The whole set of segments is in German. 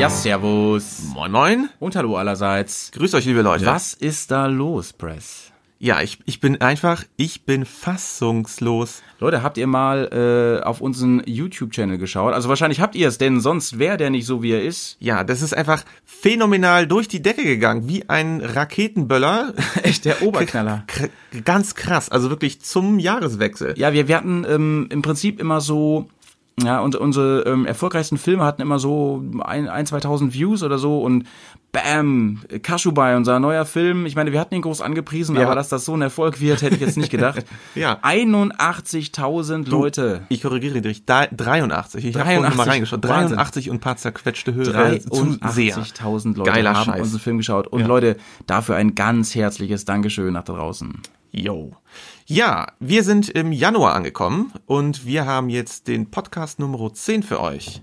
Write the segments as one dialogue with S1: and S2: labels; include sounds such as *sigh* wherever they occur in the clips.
S1: Ja, servus.
S2: Moin Moin.
S1: Und hallo allerseits.
S2: Grüßt euch, liebe Leute.
S1: Was ist da los, Press?
S2: Ja, ich, ich bin einfach, ich bin fassungslos.
S1: Leute, habt ihr mal äh, auf unseren YouTube-Channel geschaut? Also wahrscheinlich habt ihr es, denn sonst wäre der nicht so, wie er ist.
S2: Ja, das ist einfach phänomenal durch die Decke gegangen, wie ein Raketenböller. *laughs*
S1: Echt, der Oberknaller.
S2: Ganz krass, also wirklich zum Jahreswechsel.
S1: Ja, wir, wir hatten ähm, im Prinzip immer so ja, und unsere ähm, erfolgreichsten Filme hatten immer so ein, ein 2000 Views oder so und bam, Kashubai, unser neuer Film. Ich meine, wir hatten ihn groß angepriesen, ja. aber dass das so ein Erfolg wird, hätte ich jetzt nicht gedacht. *laughs*
S2: ja.
S1: 81.000 Leute.
S2: Ich korrigiere dich, 83. Ich habe mal reingeschaut. 83 und ein paar zerquetschte Hörer.
S1: 83.000 Leute
S2: Geiler
S1: haben
S2: Scheiß.
S1: unseren Film geschaut. Und ja. Leute, dafür ein ganz herzliches Dankeschön nach da draußen.
S2: Yo. Ja, wir sind im Januar angekommen und wir haben jetzt den Podcast Nummer 10 für euch.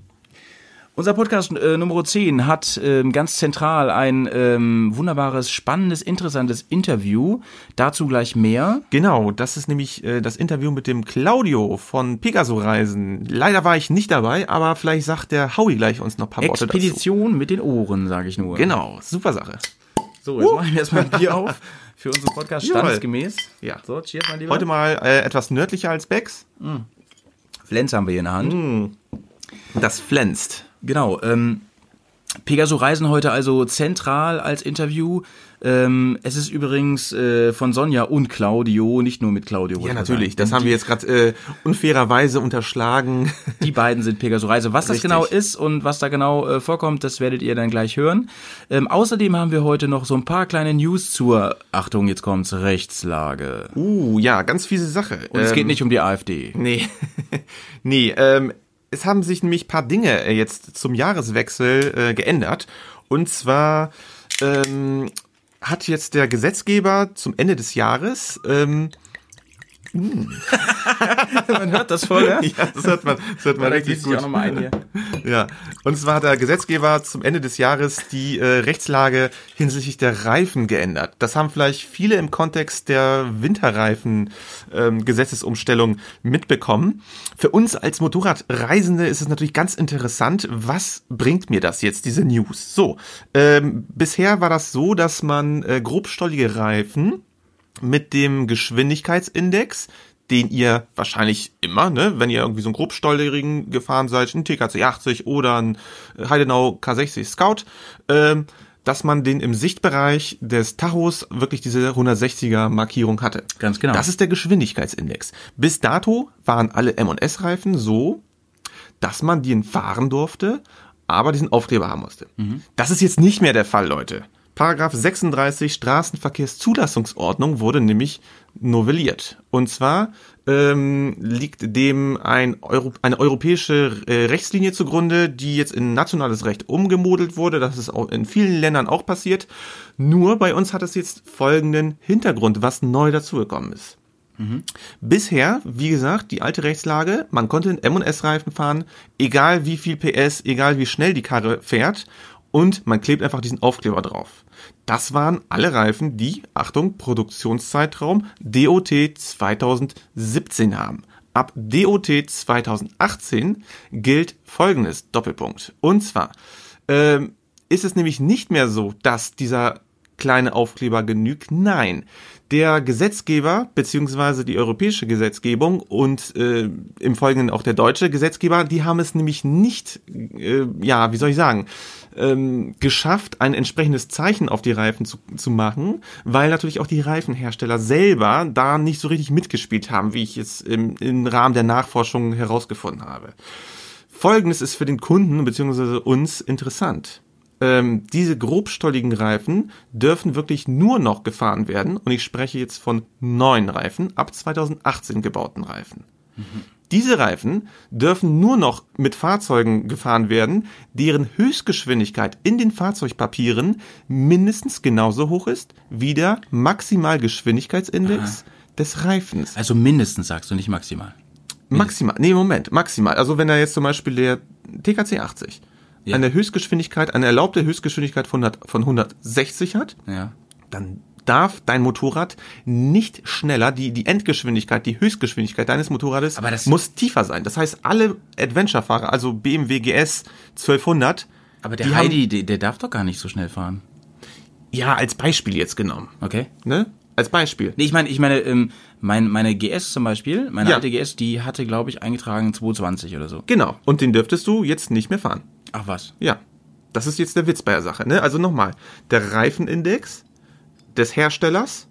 S1: Unser Podcast äh, Nummer 10 hat ähm, ganz zentral ein ähm, wunderbares, spannendes, interessantes Interview. Dazu gleich mehr.
S2: Genau, das ist nämlich äh, das Interview mit dem Claudio von Pegaso Reisen. Leider war ich nicht dabei, aber vielleicht sagt der Howie gleich uns noch ein paar
S1: Worte dazu. Expedition mit den Ohren, sage ich nur.
S2: Genau, super Sache.
S1: So, jetzt uh. machen wir erstmal ein Bier auf *laughs* für unseren Podcast standesgemäß.
S2: Ja. So, cheers, mein Lieber. Heute mal äh, etwas nördlicher als Becks.
S1: Mm. Flens haben wir hier in der Hand.
S2: Mm. Das flänzt.
S1: Genau. Ähm, Pegaso Reisen heute also zentral als Interview. Ähm, es ist übrigens äh, von Sonja und Claudio, nicht nur mit Claudio.
S2: Ja, natürlich. Das haben wir jetzt gerade äh, unfairerweise unterschlagen. *laughs*
S1: Die beiden sind Pegaso Reise. Was Richtig. das genau ist und was da genau äh, vorkommt, das werdet ihr dann gleich hören. Ähm, außerdem haben wir heute noch so ein paar kleine News zur, Achtung, jetzt kommt's, Rechtslage.
S2: Uh, ja, ganz fiese Sache.
S1: Und ähm, es geht nicht um die AfD.
S2: Nee, *laughs* nee, ähm, es haben sich nämlich paar Dinge äh, jetzt zum Jahreswechsel äh, geändert. Und zwar ähm, hat jetzt der Gesetzgeber zum Ende des Jahres ähm, *laughs*
S1: man hört das voll, ja? *laughs*
S2: ja das hört man, das hört man richtig gut.
S1: Auch noch mal ein hier. *laughs*
S2: Ja, und zwar hat der Gesetzgeber zum Ende des Jahres die äh, Rechtslage hinsichtlich der Reifen geändert. Das haben vielleicht viele im Kontext der Winterreifen ähm, mitbekommen. Für uns als Motorradreisende ist es natürlich ganz interessant, was bringt mir das jetzt, diese News? So, ähm, bisher war das so, dass man äh, grobstollige Reifen mit dem Geschwindigkeitsindex, den ihr wahrscheinlich immer, ne, wenn ihr irgendwie so einen grobstollerigen gefahren seid, ein TKC 80 oder ein Heidenau K60 Scout, ähm, dass man den im Sichtbereich des Tachos wirklich diese 160er Markierung hatte.
S1: Ganz genau.
S2: Das ist der Geschwindigkeitsindex. Bis dato waren alle M&S Reifen so, dass man den fahren durfte, aber diesen Aufkleber haben musste. Mhm. Das ist jetzt nicht mehr der Fall, Leute. Paragraph 36 Straßenverkehrszulassungsordnung wurde nämlich novelliert. Und zwar ähm, liegt dem ein Euro, eine europäische äh, Rechtslinie zugrunde, die jetzt in nationales Recht umgemodelt wurde. Das ist auch in vielen Ländern auch passiert. Nur bei uns hat es jetzt folgenden Hintergrund, was neu dazugekommen ist. Mhm. Bisher, wie gesagt, die alte Rechtslage, man konnte in M&S-Reifen fahren, egal wie viel PS, egal wie schnell die Karre fährt und man klebt einfach diesen Aufkleber drauf. Das waren alle Reifen, die, Achtung, Produktionszeitraum DOT 2017 haben. Ab DOT 2018 gilt folgendes Doppelpunkt. Und zwar ähm, ist es nämlich nicht mehr so, dass dieser kleine Aufkleber genügt. Nein, der Gesetzgeber beziehungsweise die europäische Gesetzgebung und äh, im Folgenden auch der deutsche Gesetzgeber, die haben es nämlich nicht, äh, ja, wie soll ich sagen, ähm, geschafft, ein entsprechendes Zeichen auf die Reifen zu, zu machen, weil natürlich auch die Reifenhersteller selber da nicht so richtig mitgespielt haben, wie ich es im, im Rahmen der Nachforschung herausgefunden habe. Folgendes ist für den Kunden beziehungsweise uns interessant ähm, diese grobstolligen Reifen dürfen wirklich nur noch gefahren werden und ich spreche jetzt von neuen Reifen, ab 2018 gebauten Reifen. Mhm. Diese Reifen dürfen nur noch mit Fahrzeugen gefahren werden, deren Höchstgeschwindigkeit in den Fahrzeugpapieren mindestens genauso hoch ist wie der Maximalgeschwindigkeitsindex Aha. des Reifens.
S1: Also mindestens sagst du nicht maximal.
S2: Maximal, nee, Moment, maximal. Also wenn er jetzt zum Beispiel der TKC 80 ja. eine Höchstgeschwindigkeit, eine erlaubte Höchstgeschwindigkeit von, 100, von 160 hat,
S1: ja.
S2: dann darf dein Motorrad nicht schneller, die, die Endgeschwindigkeit, die Höchstgeschwindigkeit deines Motorrades
S1: Aber das
S2: muss tiefer sein. Das heißt, alle Adventure-Fahrer, also BMW GS 1200,
S1: Aber der
S2: Die haben-
S1: Heidi, der, der darf doch gar nicht so schnell fahren.
S2: Ja, als Beispiel jetzt genommen.
S1: Okay.
S2: Ne? Als Beispiel.
S1: Nee, ich meine, ich meine, ähm, mein, meine GS zum Beispiel, meine
S2: Ja.
S1: alte GS, die hatte, glaube ich, eingetragen 220 oder so.
S2: Genau. Und den dürftest du jetzt nicht mehr fahren.
S1: Ach was.
S2: Ja. Das ist jetzt der Witz bei der Sache. Ne? Also nochmal. Der Reifenindex des Herstellers,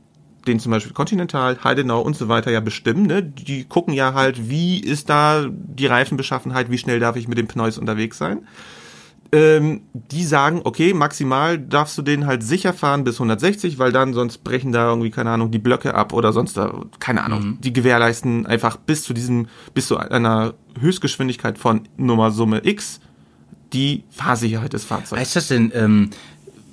S2: den zum Beispiel Continental, Heidenau und so weiter ja bestimmen, ne? die gucken ja halt, wie ist da die Reifenbeschaffenheit, wie schnell darf ich mit dem Pneus unterwegs sein. Ähm, die sagen, okay, maximal darfst du den halt sicher fahren bis 160, weil dann sonst brechen da irgendwie, keine Ahnung, die Blöcke ab oder sonst da, keine Ahnung. Die gewährleisten einfach bis zu diesem, bis zu einer Höchstgeschwindigkeit von Nummer Summe X die Fahrsicherheit des Fahrzeugs.
S1: Heißt das denn, ähm,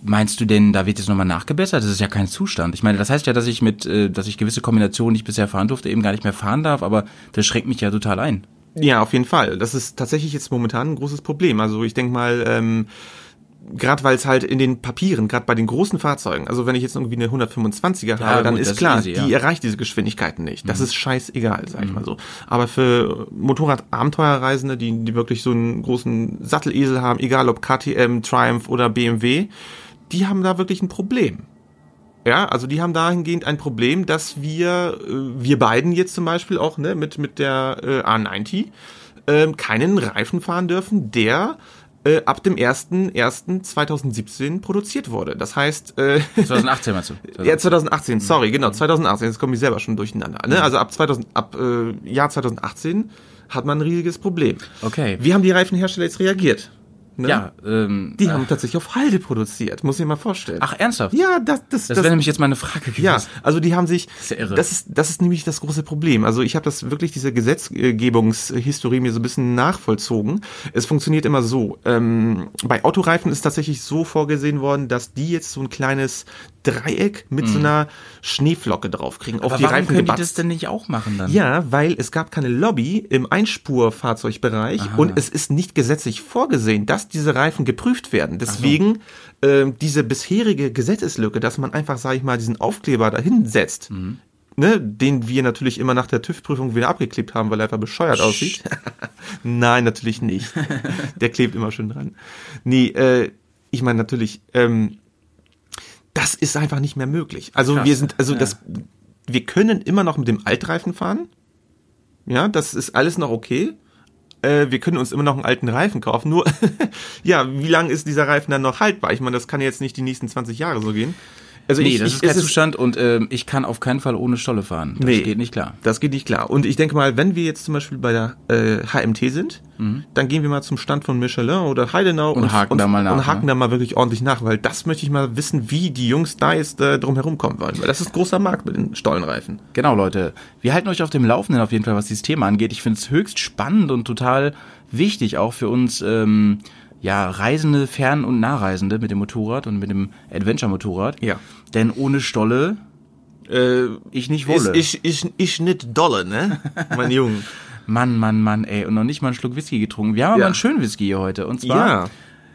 S1: meinst du denn, da wird jetzt nochmal nachgebessert? Das ist ja kein Zustand. Ich meine, das heißt ja, dass ich mit, äh, dass ich gewisse Kombinationen, die ich bisher fahren durfte, eben gar nicht mehr fahren darf, aber das schränkt mich ja total ein.
S2: Ja, auf jeden Fall. Das ist tatsächlich jetzt momentan ein großes Problem. Also ich denke mal, ähm, gerade weil es halt in den Papieren, gerade bei den großen Fahrzeugen, also wenn ich jetzt irgendwie eine 125er habe, dann
S1: gut,
S2: ist
S1: ist
S2: klar,
S1: easy,
S2: die
S1: ja. Mhm.
S2: erreicht diese Geschwindigkeiten nicht. Das ist scheißegal, sag ich mal so. Aber für Motorrad-Abenteuerreisende, die, die wirklich so einen großen Sattelesel haben, egal ob KTM, Triumph oder BMW, die haben da wirklich ein Problem. Ja, also die haben dahingehend ein Problem, dass wir, äh, wir beiden jetzt zum Beispiel auch, ne, mit, mit der äh, A90, ähm, keinen Reifen fahren dürfen, der äh, ab dem 1.1.2017 produziert wurde. Das heißt, äh,
S1: 2018 meinst du? *laughs*
S2: ja, 2018, sorry, genau, 2018, jetzt komme ich selber schon durcheinander. Ne? Also ab 2000, ab äh, Jahr 2018 hat man ein riesiges Problem.
S1: Okay.
S2: Wie haben die Reifenhersteller jetzt reagiert? Ne?
S1: Ja, ähm,
S2: Die haben tatsächlich auf Halde produziert, muss ich mir mal vorstellen.
S1: ach, ernsthaft?
S2: ja, das, das,
S1: Das wäre nämlich jetzt meine Frage gewesen.
S2: ja, also die haben sich,
S1: ist ja irre.
S2: das ist, das ist nämlich das große Problem. Also ich habe das wirklich, diese Gesetzgebungshistorie mir so ein bisschen nachvollzogen. Es funktioniert immer so. Ähm, bei Autoreifen ist tatsächlich so vorgesehen worden, dass die jetzt so ein kleines Dreieck mit so einer Schneeflocke draufkriegen, auf
S1: Mhm. Aber
S2: die
S1: warum
S2: Reifen
S1: können die
S2: gebatzt.
S1: das denn nicht auch machen dann?
S2: Ja, weil es gab keine Lobby im Einspurfahrzeugbereich und es ist nicht gesetzlich vorgesehen, dass diese Reifen geprüft werden. Deswegen ähm, diese bisherige Gesetzeslücke, dass man einfach, sage ich mal, diesen Aufkleber dahin setzt, ne, den wir natürlich immer nach der TÜV-Prüfung wieder abgeklebt haben, weil er einfach bescheuert aussieht. *laughs* Nein, natürlich nicht. *laughs* der klebt immer schön dran. Nee, äh, ich meine natürlich, ähm, das ist einfach nicht mehr möglich. Also
S1: Krass.
S2: wir sind, also
S1: Ja.
S2: das, wir können immer noch mit dem Altreifen fahren. Ja, das ist alles noch okay. Äh, wir können uns immer noch einen alten Reifen kaufen. Nur, *laughs* ja, wie lange ist dieser Reifen dann noch haltbar? Ich meine, das kann jetzt nicht die nächsten 20 Jahre so gehen. Also
S1: Nee,
S2: ich,
S1: das
S2: ich,
S1: ist kein Zustand und ähm, ich kann auf keinen Fall ohne Stolle fahren. Das
S2: Nee.
S1: geht nicht klar.
S2: Das geht nicht klar. Und ich denke mal, wenn wir jetzt zum Beispiel bei der äh, HMT sind, dann gehen wir mal zum Stand von Michelin oder Heidenau
S1: Mhm. Und haken da mal nach,
S2: Und haken
S1: ne?
S2: da mal wirklich ordentlich nach, weil das möchte ich mal wissen, wie die Jungs da jetzt äh, drum herum kommen wollen. Weil das ist großer Markt mit den Stollenreifen.
S1: Genau, Leute. Wir halten euch auf dem Laufenden auf jeden Fall, was dieses Thema angeht. Ich finde es höchst spannend und total wichtig, auch für uns ähm, ja, Reisende, Fern- und Nahreisende mit dem Motorrad und mit dem Adventure-Motorrad.
S2: Ja.
S1: Denn ohne Stolle
S2: Äh,
S1: ich nicht wolle.
S2: ich, ich, ich nicht dolle, ne? mein *laughs* Junge.
S1: Mann, Mann, Mann, ey. Und noch nicht mal einen Schluck Whisky getrunken. Wir haben aber
S2: Ja.
S1: einen schönen Whisky hier heute. Und zwar
S2: Ja.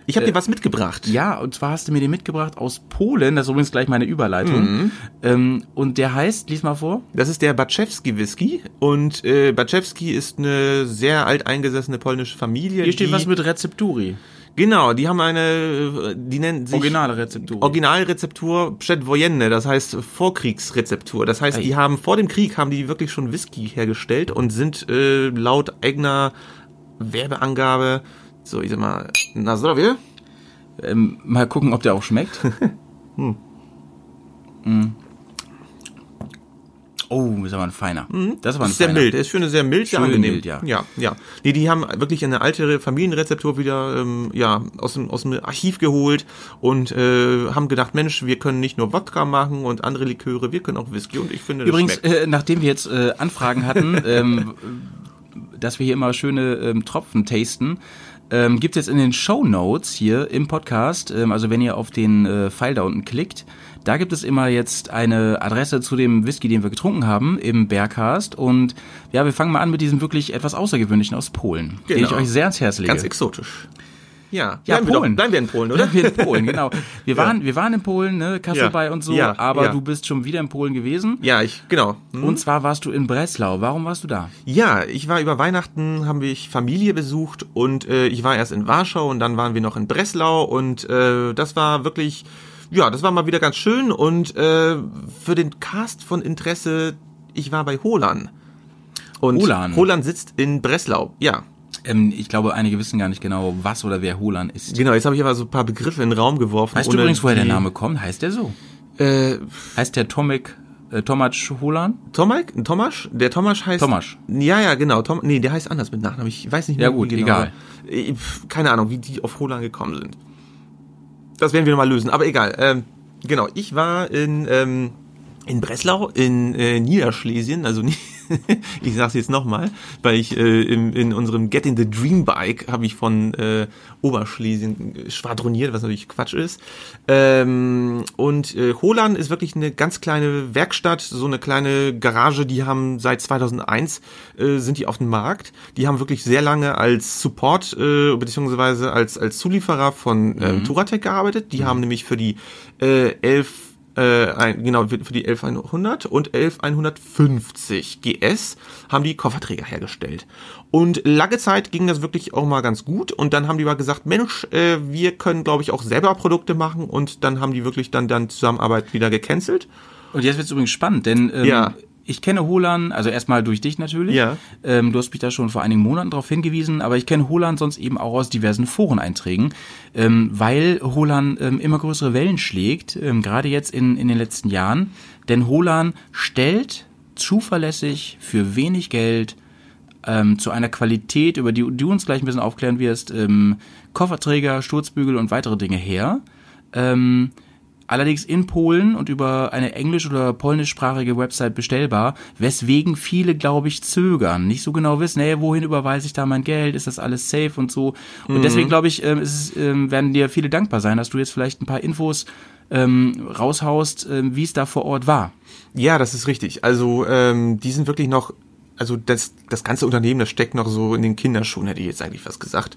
S2: Ich habe dir was mitgebracht.
S1: Ja, und zwar hast du mir den mitgebracht aus Polen. Das ist übrigens gleich meine Überleitung.
S2: Mhm.
S1: Ähm, und der heißt, lies mal vor.
S2: Das ist der Baczewski Whisky und äh, Baczewski ist eine sehr alteingesessene polnische Familie.
S1: Hier steht was mit Rezepturi.
S2: Genau, die haben eine, äh, die nennen sich
S1: Originale Rezepturi.
S2: Originalrezeptur Przedwojenne, das heißt Vorkriegsrezeptur. Das heißt,
S1: Ei.
S2: die haben vor dem Krieg haben die wirklich schon Whisky hergestellt und sind äh, laut eigener Werbeangabe, so ich sag mal, na zdrowie?
S1: ähm, mal gucken, ob der auch schmeckt. Mm. *laughs* Oh, ist aber ein feiner. Das ist aber ein
S2: Ist sehr
S1: feiner.
S2: mild, ist für eine sehr mild, sehr
S1: Schön
S2: angenehm.
S1: mild, ja.
S2: Ja, ja. Nee, die haben wirklich eine alte Familienrezeptur wieder ähm, ja, aus, dem, aus dem Archiv geholt und äh, haben gedacht, Mensch, wir können nicht nur Wodka machen und andere Liköre, wir können auch Whisky und ich finde, das
S1: Übrigens, äh, nachdem wir jetzt äh, Anfragen hatten, *laughs* ähm, dass wir hier immer schöne ähm, Tropfen tasten, ähm, gibt es jetzt in den Show Notes hier im Podcast, ähm, also wenn ihr auf den äh, Pfeil da unten klickt, da gibt es immer jetzt eine Adresse zu dem Whisky, den wir getrunken haben im Bearcast. Und ja, wir fangen mal an mit diesem wirklich etwas Außergewöhnlichen aus Polen, den ich
S2: Genau.
S1: euch sehr ans Herz lege.
S2: Ganz exotisch. Ja,
S1: Ja,
S2: bleiben, wir doch,
S1: Polen.
S2: bleiben wir in Polen, oder?
S1: Bleiben wir in Polen, genau. Wir *laughs* waren, wir waren in Polen, ne, Kasselbei
S2: Ja.
S1: und so,
S2: Ja,
S1: aber
S2: ja.
S1: du bist schon wieder in Polen gewesen.
S2: Ja, ich, genau. Hm.
S1: Und zwar warst du in Breslau. Warum warst du da?
S2: Ja, ich war über Weihnachten, haben wir Familie besucht und äh, ich war erst in Warschau und dann waren wir noch in Breslau und äh, das war wirklich, ja, das war mal wieder ganz schön und äh, für den Cast von Interesse, ich war bei Holan. Und
S1: Holan?
S2: Holan sitzt in Breslau, ja.
S1: Ähm, ich glaube, einige wissen gar nicht genau, was oder wer Holan ist.
S2: Genau, jetzt habe ich aber so ein paar Begriffe in den Raum geworfen.
S1: Weißt du übrigens, woher der Name kommt? Heißt der so?
S2: Äh,
S1: Heißt der Tomek, äh, Tomac Holan?
S2: Tomek? Tomasz? Der Tomasz heißt.
S1: Tomasz.
S2: Ja, ja, genau. Tom, nee, der heißt anders mit Nachnamen. Ich weiß nicht
S1: Ja,
S2: mehr,
S1: gut,
S2: wie genau.
S1: egal.
S2: Äh, Keine Ahnung, wie die auf Holan gekommen sind. Das werden wir nochmal lösen. Aber egal. Ähm, genau, ich war in, ähm, in Breslau, in äh, Niederschlesien, also *laughs* nie, *laughs* ich sag's jetzt nochmal, weil ich äh, im, in unserem Get in the Dream Bike habe ich von äh, Oberschlesien äh, schwadroniert, was natürlich Quatsch ist. Ähm, und äh, Holan ist wirklich eine ganz kleine Werkstatt, so eine kleine Garage, die haben seit 2001 äh, sind die auf dem Markt. Die haben wirklich sehr lange als Support äh, beziehungsweise als als Zulieferer von ähm, Touratec gearbeitet. Die haben nämlich für die äh, 11 äh, ein, genau, für die 11100 und 11150 GS haben die Kofferträger hergestellt. Und lange Zeit ging das wirklich auch mal ganz gut und dann haben die mal gesagt, Mensch, äh, wir können glaube ich auch selber Produkte machen und dann haben die wirklich dann dann Zusammenarbeit wieder gecancelt.
S1: Und jetzt wird's übrigens spannend, denn ähm,
S2: Ja.
S1: Ich kenne Holan, also erstmal durch dich natürlich.
S2: Ja.
S1: Ähm, du hast mich da schon vor einigen Monaten darauf hingewiesen, aber ich kenne Holan sonst eben auch aus diversen Foreneinträgen, ähm, weil Holan ähm, immer größere Wellen schlägt, ähm, gerade jetzt in, in den letzten Jahren. Denn Holan stellt zuverlässig für wenig Geld ähm, zu einer Qualität, über die du uns gleich ein bisschen aufklären wirst, ähm, Kofferträger, Sturzbügel und weitere Dinge her. Ähm, allerdings in Polen und über eine englisch- oder polnischsprachige Website bestellbar, weswegen viele, glaube ich, zögern, nicht so genau wissen, hey, wohin überweise ich da mein Geld, ist das alles safe und so. Und deswegen, glaube ich, ähm, ist ähm, werden dir viele dankbar sein, dass du jetzt vielleicht ein paar Infos ähm, raushaust, ähm, wie es da vor Ort war.
S2: Ja, das ist richtig. Also ähm, die sind wirklich noch, also das, das ganze Unternehmen, das steckt noch so in den Kinderschuhen, hätte ich jetzt eigentlich was gesagt.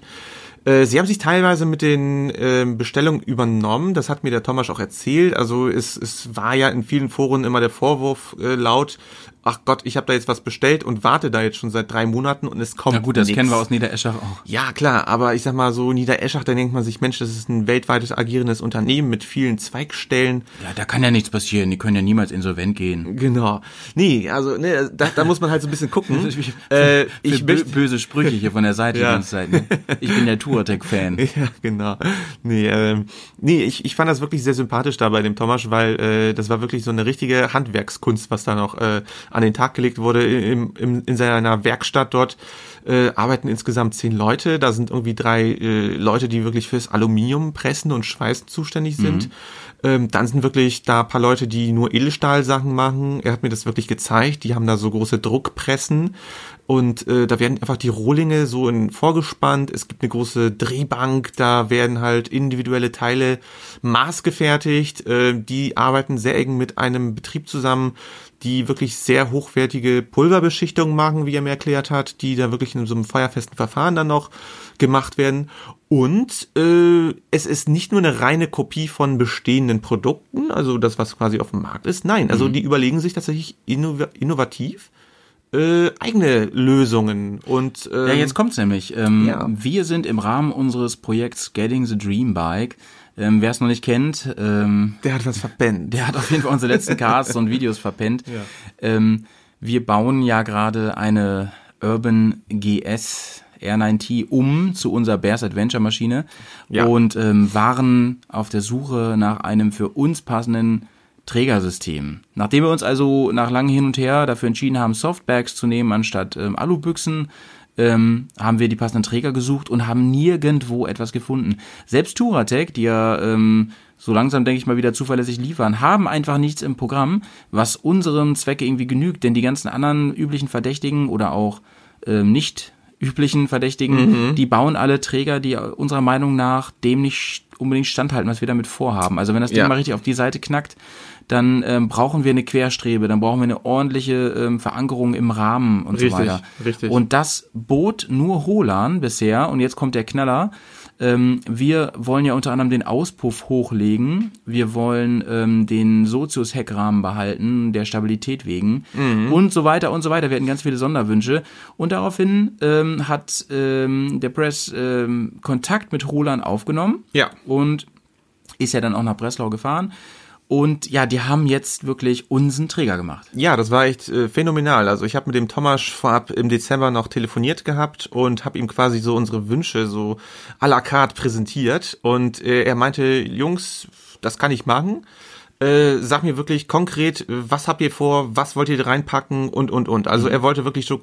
S2: Äh, Sie haben sich teilweise mit den ähm, Bestellungen übernommen, das hat mir der Thomas auch erzählt. Also es, es war ja in vielen Foren immer der Vorwurf äh, laut, ach Gott, ich habe da jetzt was bestellt und warte da jetzt schon seit drei Monaten und es kommt
S1: Na gut, das
S2: nix.
S1: kennen wir aus Niedereschach auch.
S2: Ja, klar, aber ich sag mal so, Niedereschach, da denkt man sich, Mensch, das ist ein weltweites agierendes Unternehmen mit vielen Zweigstellen.
S1: Ja, da kann ja nichts passieren. Die können ja niemals insolvent gehen.
S2: Genau. Nee, also ne, da, da muss man halt so ein bisschen gucken. *laughs* äh, ich
S1: bö böse Sprüche hier von der Seite
S2: Ja.
S1: die ganze Zeit. Ne? Ich bin der Touratec-Fan. *laughs*
S2: Ja, genau. Nee, ähm, nee ich, ich fand das wirklich sehr sympathisch da bei dem Thomas, weil äh, das war wirklich so eine richtige Handwerkskunst, was da noch äh, an den Tag gelegt wurde. Im, im, in seiner Werkstatt dort äh, arbeiten insgesamt zehn Leute. Da sind irgendwie drei äh, Leute, die wirklich fürs Aluminium pressen und Schweißen zuständig sind. Ähm, dann sind wirklich da ein paar Leute, die nur Edelstahlsachen machen. Er hat mir das wirklich gezeigt. Die haben da so große Druckpressen und äh, da werden einfach die Rohlinge so in vorgespannt. Es gibt eine große Drehbank, da werden halt individuelle Teile maßgefertigt. Äh, die arbeiten sehr eng mit einem Betrieb zusammen, die wirklich sehr hochwertige Pulverbeschichtungen machen, wie er mir erklärt hat, die da wirklich in so einem feuerfesten Verfahren dann noch gemacht werden. Und äh, es ist nicht nur eine reine Kopie von bestehenden Produkten, also das, was quasi auf dem Markt ist. Nein, also die überlegen sich tatsächlich innov innovativ äh, eigene Lösungen. Und ähm,
S1: Ja, jetzt kommt's nämlich. Ähm,
S2: Ja.
S1: Wir sind im Rahmen unseres Projekts Getting the Dream Bike. Ähm, Wer es noch nicht kennt, ähm,
S2: der hat was verpennt.
S1: der hat auf jeden Fall unsere letzten Casts und Videos verpennt. Ähm, wir bauen ja gerade eine Urban GS R9T um zu unserer Bears Adventure Maschine
S2: Ja.
S1: und ähm, waren auf der Suche nach einem für uns passenden Trägersystem. Nachdem wir uns also nach langem Hin und Her dafür entschieden haben, Softbags zu nehmen anstatt ähm, Alubüchsen, ähm, haben wir die passenden Träger gesucht und haben nirgendwo etwas gefunden. Selbst Touratec, die ja ähm, so langsam, denke ich mal, wieder zuverlässig liefern, haben einfach nichts im Programm, was unserem Zwecke irgendwie genügt. Denn die ganzen anderen üblichen Verdächtigen oder auch ähm, nicht üblichen Verdächtigen, die bauen alle Träger, die unserer Meinung nach dem nicht unbedingt standhalten, was wir damit vorhaben. Also wenn das Ding
S2: Ja.
S1: mal richtig auf die Seite knackt, dann ähm, brauchen wir eine Querstrebe, dann brauchen wir eine ordentliche ähm, Verankerung im Rahmen und
S2: Richtig,
S1: so weiter.
S2: richtig.
S1: Und das bot nur Holan bisher, und jetzt kommt der Knaller, ähm, wir wollen ja unter anderem den Auspuff hochlegen. Wir wollen ähm, den Sozius-Heckrahmen behalten, der Stabilität wegen und so weiter und so weiter. Wir hatten ganz viele Sonderwünsche. Und daraufhin ähm, hat ähm, der Press ähm, Kontakt mit Roland aufgenommen
S2: Ja.
S1: und ist ja dann auch nach Breslau gefahren. Und ja, die haben jetzt wirklich unseren Träger gemacht.
S2: Ja, das war echt äh, phänomenal. Also ich habe mit dem Thomas vorab im Dezember noch telefoniert gehabt und habe ihm quasi so unsere Wünsche so à la carte präsentiert. Und äh, er meinte, Jungs, das kann ich machen. Äh, sag mir wirklich konkret, was habt ihr vor, was wollt ihr reinpacken und und und. Also er wollte wirklich so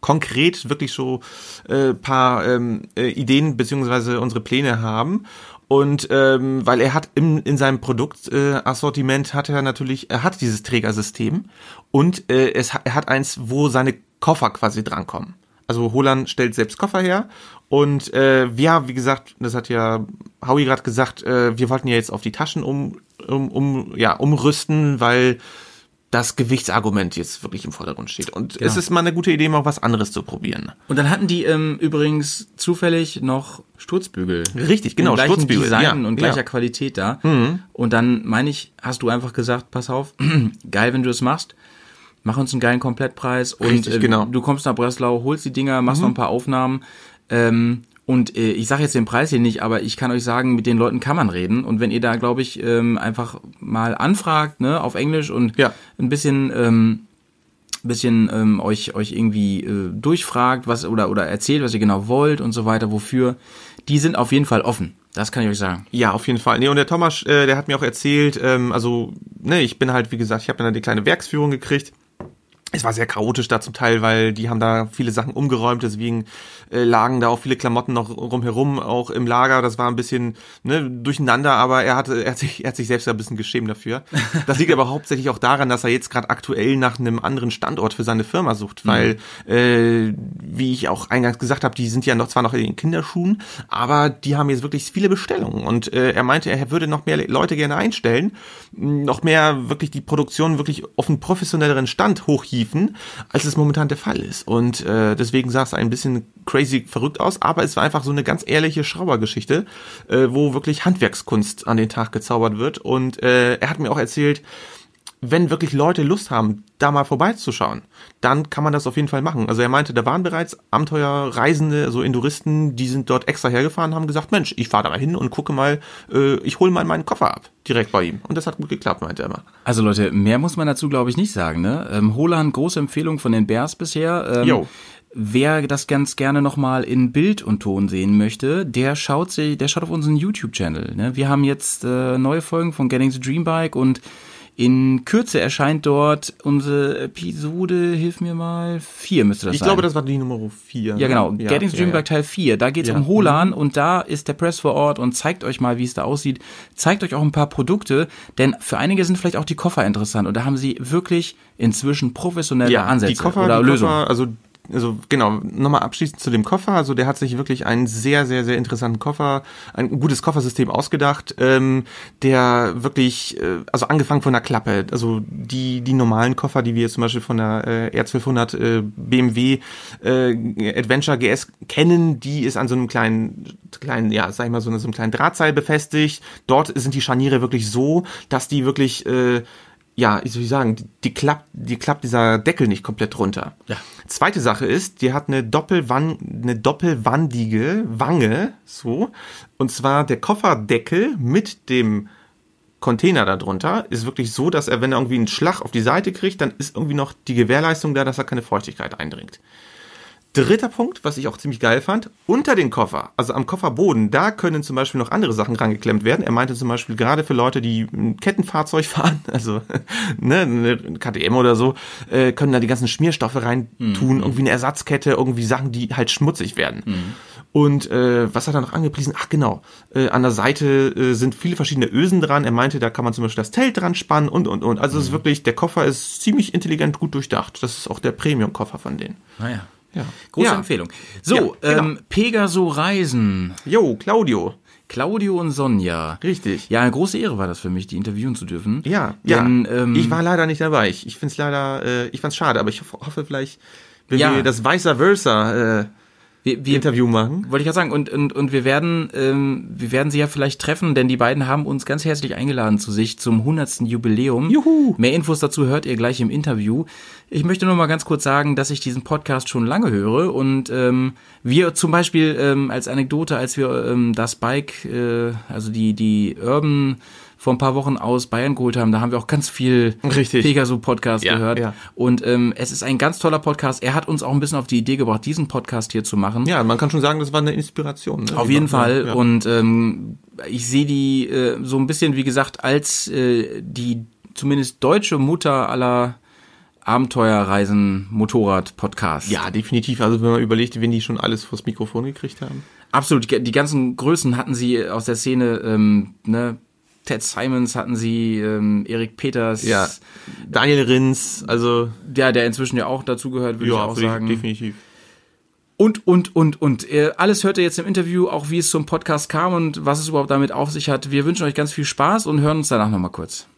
S2: konkret wirklich so äh, paar ähm, äh, Ideen beziehungsweise unsere Pläne haben. Und ähm, weil er hat im, in seinem Produktassortiment äh, hat er natürlich, er hat dieses Trägersystem und äh, es, er hat eins, wo seine Koffer quasi drankommen. Also Holland stellt selbst Koffer her und äh, wir, wie gesagt, das hat ja Howie gerade gesagt, äh, wir wollten ja jetzt auf die Taschen um, um, um ja umrüsten, weil das Gewichtsargument jetzt wirklich im Vordergrund steht. Und es ist mal eine gute Idee, mal was anderes zu probieren.
S1: Und dann hatten die ähm, übrigens zufällig noch Sturzbügel.
S2: Richtig, genau, Sturzbügel,
S1: Design
S2: ja,
S1: und gleicher
S2: ja.
S1: Qualität da. Und dann, meine ich, hast du einfach gesagt, pass auf, *clears throat* geil, wenn du das machst. Mach uns einen geilen Komplettpreis und
S2: Richtig,
S1: äh,
S2: genau.
S1: du kommst nach Breslau, holst die Dinger, machst noch ein paar Aufnahmen. Ähm, und äh, ich sage jetzt den Preis hier nicht, aber ich kann euch sagen, mit den Leuten kann man reden. Und wenn ihr da, glaube ich, ähm, einfach mal anfragt, ne, auf Englisch und
S2: Ja.
S1: ein bisschen ähm, bisschen ähm, euch euch irgendwie äh, durchfragt, was oder oder erzählt, was ihr genau wollt und so weiter, wofür, die sind auf jeden Fall offen. Das kann ich euch sagen.
S2: Ja, auf jeden Fall. Nee, und der Thomas, äh, der hat mir auch erzählt, ähm, also, ne, ich bin halt, wie gesagt, ich habe dann die kleine Werksführung gekriegt. Es war sehr chaotisch da zum Teil, weil die haben da viele Sachen umgeräumt, deswegen äh, lagen da auch viele Klamotten noch rumherum, auch im Lager. Das war ein bisschen ne, durcheinander, aber er hatte, er hat sich, er hat sich selbst ein bisschen geschämt dafür. *laughs* Das liegt aber hauptsächlich auch daran, dass er jetzt gerade aktuell nach einem anderen Standort für seine Firma sucht, weil, äh, wie ich auch eingangs gesagt habe, die sind ja noch zwar noch in den Kinderschuhen, aber die haben jetzt wirklich viele Bestellungen. Und äh, er meinte, er würde noch mehr Leute gerne einstellen, noch mehr wirklich die Produktion wirklich auf einen professionelleren Stand hochhieven, als es momentan der Fall ist. Und äh, deswegen sah es ein bisschen crazy verrückt aus, aber es war einfach so eine ganz ehrliche Schraubergeschichte, äh, wo wirklich Handwerkskunst an den Tag gezaubert wird. Und äh, er hat mir auch erzählt, wenn wirklich Leute Lust haben, da mal vorbeizuschauen, dann kann man das auf jeden Fall machen. Also er meinte, da waren bereits Abenteuerreisende, so Induristen, die sind dort extra hergefahren, haben gesagt, Mensch, ich fahre da mal hin und gucke mal, äh, ich hole mal meinen Koffer ab, direkt bei ihm. Und das hat gut geklappt, meinte er immer.
S1: Also Leute, mehr muss man dazu glaube ich nicht sagen. Ne? Ähm, Holland, große Empfehlung von den Bears bisher. Ähm,
S2: Jo.
S1: Wer das ganz gerne nochmal in Bild und Ton sehen möchte, der schaut sich, der schaut auf unseren YouTube-Channel. Ne? Wir haben jetzt äh, neue Folgen von Getting the Dream Bike und in Kürze erscheint dort unsere Episode, hilf mir mal, vier müsste das
S2: Ich
S1: sein.
S2: glaube, das war die Nummer vier.
S1: Ja,
S2: ne?
S1: genau. Getting the Dream
S2: ja,
S1: Bike Teil 4. Da geht's
S2: Ja. Mhm.
S1: um Holan und da ist der Press vor Ort und zeigt euch mal, wie es da aussieht. Zeigt euch auch ein paar Produkte, denn für einige sind vielleicht auch die Koffer interessant und da haben sie wirklich inzwischen professionelle
S2: ja,
S1: Ansätze
S2: die Koffer,
S1: oder
S2: die
S1: Lösungen.
S2: Koffer, also also genau, nochmal abschließend zu dem Koffer. Also der hat sich wirklich einen sehr, sehr, sehr interessanten Koffer, ein gutes Koffersystem ausgedacht, ähm, der wirklich, äh, also angefangen von der Klappe, also die die normalen Koffer, die wir jetzt zum Beispiel von der äh, R1200 äh, BMW äh, Adventure GS kennen, die ist an so einem kleinen, kleinen, ja, sag ich mal, so, so einem kleinen Drahtseil befestigt. Dort sind die Scharniere wirklich so, dass die wirklich äh, ja, wie soll ich sagen, die, die klappt, die klappt dieser Deckel nicht komplett runter.
S1: Ja.
S2: Zweite Sache ist, die hat eine Doppelwan eine doppelwandige Wange, so. Und zwar der Kofferdeckel mit dem Container darunter ist wirklich so, dass er, wenn er irgendwie einen Schlag auf die Seite kriegt, dann ist irgendwie noch die Gewährleistung da, dass er keine Feuchtigkeit eindringt. Dritter Punkt, was ich auch ziemlich geil fand, unter den Koffer, also am Kofferboden, da können zum Beispiel noch andere Sachen rangeklemmt werden. Er meinte zum Beispiel gerade für Leute, die ein Kettenfahrzeug *laughs* fahren, also ne, eine KTM oder so, äh, können da die ganzen Schmierstoffe rein tun, irgendwie eine Ersatzkette, irgendwie Sachen, die halt schmutzig werden. Und äh, was hat er noch angepriesen? Ach genau, äh, an der Seite äh, sind viele verschiedene Ösen dran. Er meinte, da kann man zum Beispiel das Zelt dran spannen und und und. Also es ist wirklich, der Koffer ist ziemlich intelligent gut durchdacht. Das ist auch der Premium-Koffer von denen.
S1: Naja.
S2: Ja.
S1: Große
S2: ja.
S1: Empfehlung. So,
S2: Ja, genau.
S1: ähm, Pegaso Reisen.
S2: Jo, Claudio.
S1: Claudio und Sonja.
S2: Richtig.
S1: Ja, eine große Ehre war das für mich, die interviewen zu dürfen.
S2: Ja,
S1: Denn,
S2: ja.
S1: ähm,
S2: ich war leider nicht dabei. Ich, ich finde es leider, äh, ich fand's schade, aber ich hoffe, hoffe vielleicht, wenn
S1: Ja.
S2: wir das Vice Versa äh,
S1: wir, wir,
S2: Interview machen.
S1: Wollte ich ja sagen. Und, und, und wir werden, ähm, wir werden sie ja vielleicht treffen, denn die beiden haben uns ganz herzlich eingeladen zu sich zum 100. Jubiläum.
S2: Juhu.
S1: Mehr Infos dazu hört ihr gleich im Interview. Ich möchte nur mal ganz kurz sagen, dass ich diesen Podcast schon lange höre und ähm, wir zum Beispiel ähm, als Anekdote, als wir ähm, das Bike, äh, also die, die Urban vor ein paar Wochen aus Bayern geholt haben, da haben wir auch ganz viel
S2: Richtig.
S1: Pegasus-Podcast
S2: Ja,
S1: gehört.
S2: ja.
S1: Und ähm, es ist ein ganz toller Podcast. Er hat uns auch ein bisschen auf die Idee gebracht, diesen Podcast hier zu machen.
S2: Ja, man kann schon sagen, das war eine Inspiration. Ne?
S1: Auf jeden Fall.
S2: Ja.
S1: Und ähm, ich sehe die äh, so ein bisschen, wie gesagt, als äh, die zumindest deutsche Mutter aller Abenteuerreisen Motorrad-Podcasts.
S2: ja, definitiv. Also wenn man überlegt, wen die schon alles vors Mikrofon gekriegt haben.
S1: Absolut. Die, die ganzen Größen hatten sie aus der Szene, ähm, ne? Ted Simons hatten sie, ähm, Erik Peters.
S2: Ja. Daniel Rins, also
S1: Ja, der inzwischen ja auch dazugehört, würde ich auch sagen.
S2: definitiv.
S1: Und, und, und, und. Äh, Alles hört ihr jetzt im Interview, auch wie es zum Podcast kam und was es überhaupt damit auf sich hat. Wir wünschen euch ganz viel Spaß und hören uns danach nochmal kurz.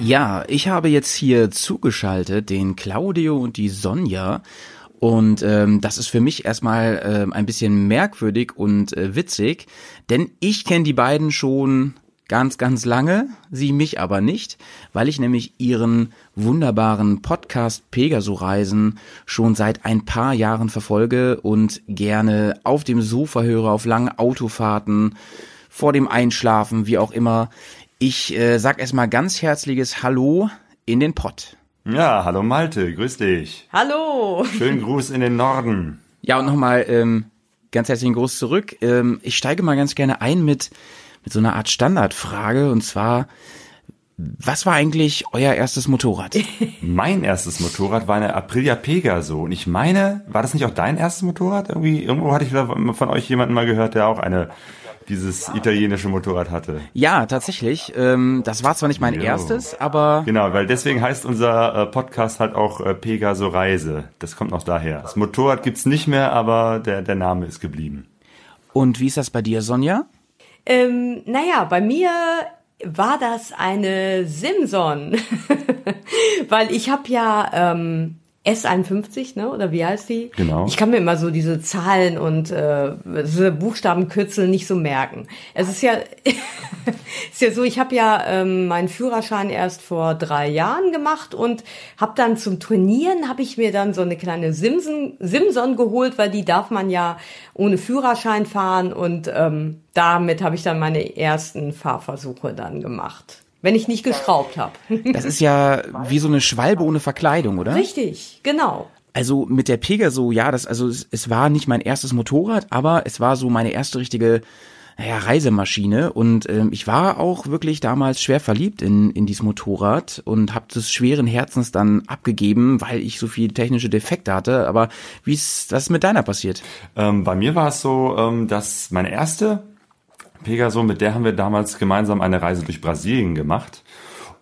S1: Ja, ich habe jetzt hier zugeschaltet den Claudio und die Sonja. Und ähm, das ist für mich erstmal ähm, ein bisschen merkwürdig und äh, witzig, denn ich kenne die beiden schon ganz, ganz lange, sie mich aber nicht, weil ich nämlich ihren wunderbaren Podcast Pegaso-Reisen schon seit ein paar Jahren verfolge und gerne auf dem Sofa höre, auf langen Autofahrten, vor dem Einschlafen, wie auch immer. Ich äh, sag erstmal ganz herzliches Hallo in den Pott.
S3: Ja, hallo Malte, grüß dich.
S4: Hallo.
S3: Schönen Gruß in den Norden.
S1: Ja, und nochmal ähm, ganz herzlichen Gruß zurück. Ähm, ich steige mal ganz gerne ein mit, mit so einer Art Standardfrage und zwar, was war eigentlich euer erstes Motorrad? *laughs*
S3: Mein erstes Motorrad war eine Aprilia Pegaso. Und ich meine, war das nicht auch dein erstes Motorrad? Irgendwie, irgendwo hatte ich von euch jemanden mal gehört, der auch eine, dieses italienische Motorrad hatte.
S1: ja, tatsächlich. Ähm, das war zwar nicht mein
S3: Jo.
S1: erstes, aber
S3: Genau, weil deswegen heißt unser äh, Podcast halt auch äh, Pegaso Reise. Das kommt noch daher. Das Motorrad gibt's nicht mehr, aber der, der Name ist geblieben.
S1: und wie ist das bei dir, Sonja?
S4: Ähm, naja, bei mir war das eine Simson, *laughs* weil ich habe ja ähm, S51, ne? Oder wie heißt die?
S3: Genau.
S4: Ich kann mir immer so diese Zahlen und äh, diese Buchstabenkürzel nicht so merken. Es ist ja, *laughs* ist ja so, ich habe ja ähm, meinen Führerschein erst vor drei Jahren gemacht und habe dann zum Trainieren habe ich mir dann so eine kleine Simson, Simson geholt, weil die darf man ja ohne Führerschein fahren und ähm, damit habe ich dann meine ersten Fahrversuche dann gemacht, wenn ich nicht geschraubt habe.
S1: Das ist ja wie so eine Schwalbe ohne Verkleidung, oder?
S4: Richtig, genau.
S1: Also mit der Pegaso, ja, das also es, es war nicht mein erstes Motorrad, aber es war so meine erste richtige naja, Reisemaschine und ähm, ich war auch wirklich damals schwer verliebt in in dieses Motorrad und habe das schweren Herzens dann abgegeben, weil ich so viele technische Defekte hatte. Aber wie ist das mit deiner passiert?
S3: Ähm, bei mir war es so, ähm, dass meine erste Pegaso, mit der haben wir damals gemeinsam eine Reise durch Brasilien gemacht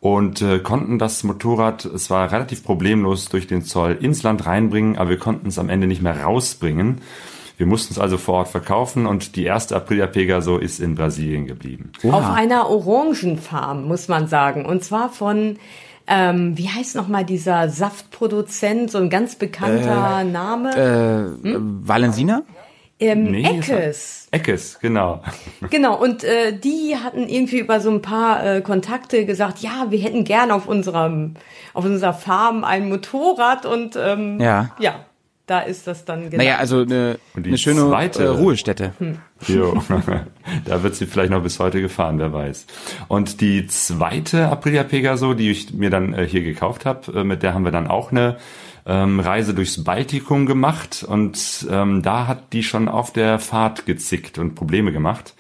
S3: und äh, konnten das Motorrad, es war relativ problemlos, durch den Zoll ins Land reinbringen, aber wir konnten es am Ende nicht mehr rausbringen. Wir mussten es also vor Ort verkaufen und die erste Aprilia Pegaso ist in Brasilien geblieben.
S4: Auf einer Orangenfarm, muss man sagen. Und zwar von, ähm, wie heißt noch mal dieser Saftproduzent, so ein ganz bekannter Name?
S1: Äh, Valensina?
S4: Ähm,
S3: nee,
S4: Eckes.
S3: Eckes, genau.
S4: Genau, und äh, die hatten irgendwie über so ein paar äh, Kontakte gesagt, ja, wir hätten gern auf unserem, auf unserer Farm ein Motorrad und ähm,
S1: Ja.
S4: ja, da ist das dann genau.
S1: Naja, also eine, eine schöne
S3: zweite-
S1: äh, Ruhestätte.
S3: Jo. *laughs* da wird sie vielleicht noch bis heute gefahren, wer weiß. Und die zweite Aprilia Pegaso, die ich mir dann äh, hier gekauft habe, äh, mit der haben wir dann auch eine ähm, Reise durchs Baltikum gemacht und ähm, da hat die schon auf der Fahrt gezickt und Probleme gemacht.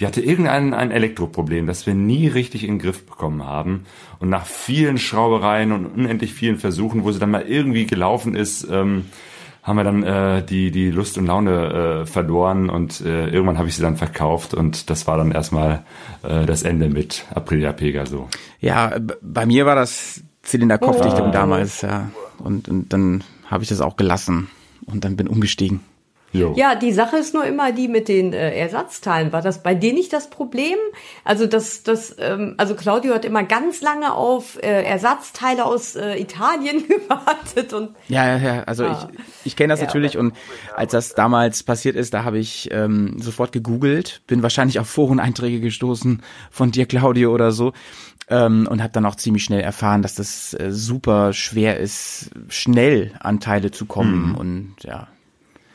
S3: Die hatte irgendein ein Elektroproblem, das wir nie richtig in den Griff bekommen haben. Und nach vielen Schraubereien und unendlich vielen Versuchen, wo sie dann mal irgendwie gelaufen ist, ähm, haben wir dann äh, die die Lust und Laune äh, verloren und äh, irgendwann habe ich sie dann verkauft und das war dann erstmal äh, das Ende mit Aprilia Pegaso.
S1: Ja, bei mir war das Zylinderkopfdichtung damals, ja. Und, und dann habe ich das auch gelassen und dann bin umgestiegen.
S3: Jo.
S4: Ja, die Sache ist nur immer die mit den äh, Ersatzteilen. War das bei dir nicht das Problem? Also das, das, ähm, also Claudio hat immer ganz lange auf äh, Ersatzteile aus äh, Italien *laughs* gewartet und
S1: Ja, ja, ja. Also
S4: Ah.
S1: ich, ich kenne das
S4: Ja,
S1: natürlich und als das damals passiert ist, da habe ich ähm, sofort gegoogelt, bin wahrscheinlich auf Foreneinträge gestoßen von dir, Claudio, oder so. Ähm, und habe dann auch ziemlich schnell erfahren, dass das äh, super schwer ist, schnell an Teile zu kommen. Und ja,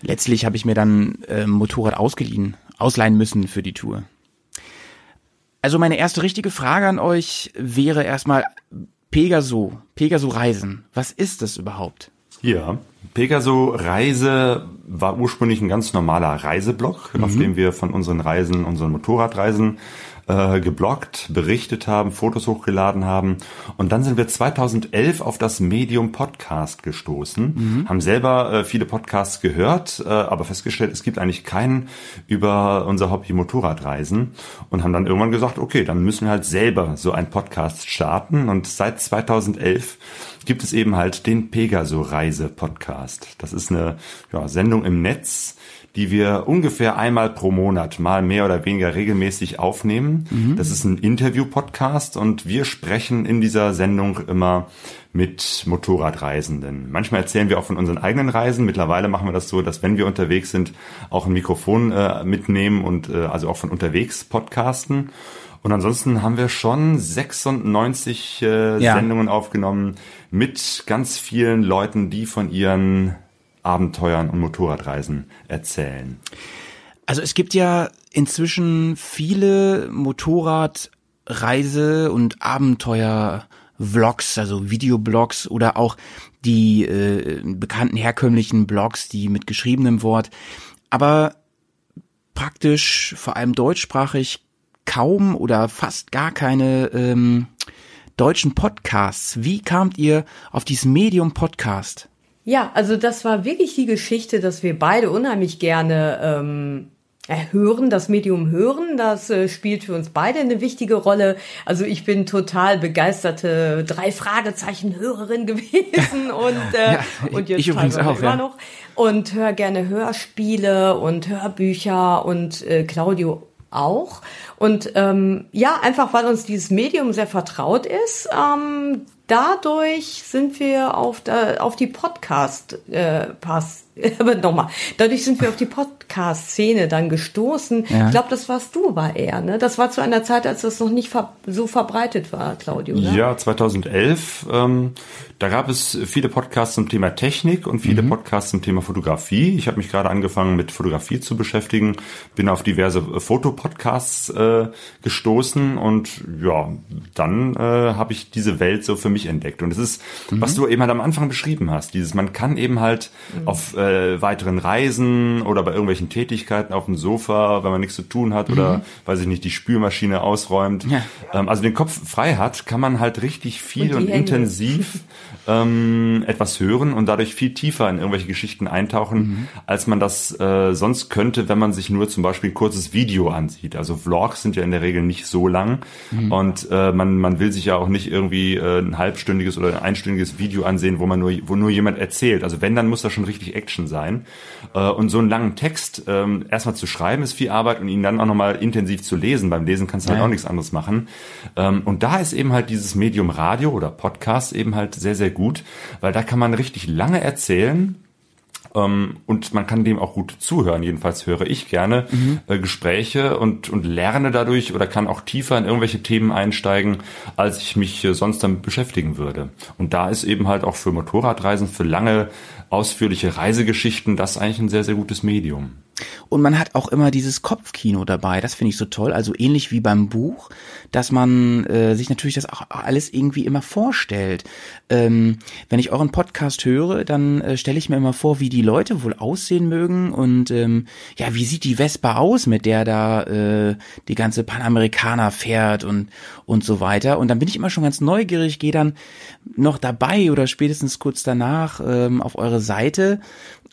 S1: letztlich habe ich mir dann äh, Motorrad ausgeliehen, ausleihen müssen für die Tour. Also meine erste richtige Frage an euch wäre erstmal Pegaso, Pegaso Reisen. Was ist das überhaupt?
S3: Ja, Pegaso Reise war ursprünglich ein ganz normaler Reiseblog, auf dem wir von unseren Reisen, unseren Motorradreisen äh, gebloggt, berichtet haben, Fotos hochgeladen haben. Und dann sind wir 2011 auf das Medium Podcast gestoßen, haben selber äh, viele Podcasts gehört, äh, aber festgestellt, es gibt eigentlich keinen über unser Hobby Motorradreisen und haben dann irgendwann gesagt, okay, dann müssen wir halt selber so einen Podcast starten. Und seit 2011 gibt es eben halt den Pegaso Reise Podcast. Das ist eine ja, Sendung im Netz, die wir ungefähr einmal pro Monat, mal mehr oder weniger regelmäßig aufnehmen. Das ist ein Interview-Podcast und wir sprechen in dieser Sendung immer mit Motorradreisenden. Manchmal erzählen wir auch von unseren eigenen Reisen. Mittlerweile machen wir das so, dass wenn wir unterwegs sind, auch ein Mikrofon äh, mitnehmen und äh, also auch von unterwegs podcasten. Und ansonsten haben wir schon 96 äh,
S1: Ja.
S3: Sendungen aufgenommen mit ganz vielen Leuten, die von ihren Abenteuern und Motorradreisen erzählen.
S1: Also es gibt ja inzwischen viele Motorradreise- und Abenteuer-Vlogs, also Videoblogs oder auch die äh, bekannten herkömmlichen Blogs, die mit geschriebenem Wort. Aber praktisch, vor allem deutschsprachig, kaum oder fast gar keine ähm, deutschen Podcasts. Wie kamt ihr auf dieses Medium Podcast?
S4: Ja, also das war wirklich die Geschichte, dass wir beide unheimlich gerne ähm, äh, hören, das Medium hören. Das äh, spielt für uns beide eine wichtige Rolle. Also ich bin total begeisterte drei Fragezeichen Hörerin *laughs* gewesen *laughs* und äh,
S1: Ja,
S4: und jetzt
S1: ich übrigens auch,
S4: immer
S1: ja.
S4: noch und höre gerne Hörspiele und Hörbücher und äh, Claudio auch. Und ähm, ja, einfach weil uns dieses Medium sehr vertraut ist, ähm, dadurch sind wir auf, der, auf die Podcast, äh, *laughs* aber nochmal, dadurch sind wir auf die Podcast-Szene dann gestoßen.
S1: Ja.
S4: Ich glaube, das warst du aber eher, ne? Das war zu einer Zeit, als das noch nicht ver so verbreitet war, Claudio, ne?
S3: Ja, 2011. Ähm, da gab es viele Podcasts zum Thema Technik und viele Podcasts zum Thema Fotografie. Ich habe mich gerade angefangen mit Fotografie zu beschäftigen, bin auf diverse äh, Fotopodcasts äh, gestoßen und ja, dann äh, habe ich diese Welt so für mich entdeckt. Und es ist, was du eben halt am Anfang beschrieben hast, dieses, man kann eben halt auf äh, weiteren Reisen oder bei irgendwelchen Tätigkeiten auf dem Sofa, wenn man nichts zu tun hat oder, weiß ich nicht, die Spülmaschine ausräumt,
S1: Ja.
S3: ähm, also den Kopf frei hat, kann man halt richtig viel
S4: Und
S3: und, intensiv ähm, etwas hören und dadurch viel tiefer in irgendwelche Geschichten eintauchen,
S1: Mhm.
S3: als man das äh, sonst könnte, wenn man sich nur zum Beispiel ein kurzes Video ansieht. Also Vlogs sind ja in der Regel nicht so lang
S1: Mhm.
S3: und äh, man, man will sich ja auch nicht irgendwie äh, ein halbstündiges oder ein einstündiges Video ansehen, wo man nur, wo nur jemand erzählt. Also wenn, dann muss das schon richtig Action sein. Äh, und so einen langen Text ähm, erstmal zu schreiben ist viel Arbeit und ihn dann auch nochmal intensiv zu lesen. Beim Lesen kannst du halt
S1: Ja.
S3: auch nichts anderes machen. Ähm, und da ist eben halt dieses Medium Radio oder Podcast eben halt sehr, sehr gut, weil da kann man richtig lange erzählen. Ähm, und man kann dem auch gut zuhören. Jedenfalls höre ich gerne äh, Gespräche und, und lerne dadurch oder kann auch tiefer in irgendwelche Themen einsteigen, als ich mich äh, sonst damit beschäftigen würde. Und da ist eben halt auch für Motorradreisen, für lange, ausführliche Reisegeschichten das eigentlich ein sehr, sehr gutes Medium.
S1: Und man hat auch immer dieses Kopfkino dabei. Das finde ich so toll. Also ähnlich wie beim Buch, dass man äh, sich natürlich das auch alles irgendwie immer vorstellt. Ähm, wenn ich euren Podcast höre, dann äh, stelle ich mir immer vor, wie die Leute wohl aussehen mögen und ähm, ja, wie sieht die Vespa aus, mit der da äh, die ganze Panamerikaner fährt und und so weiter. Und dann bin ich immer schon ganz neugierig, gehe dann noch dabei oder spätestens kurz danach ähm, auf eure Seite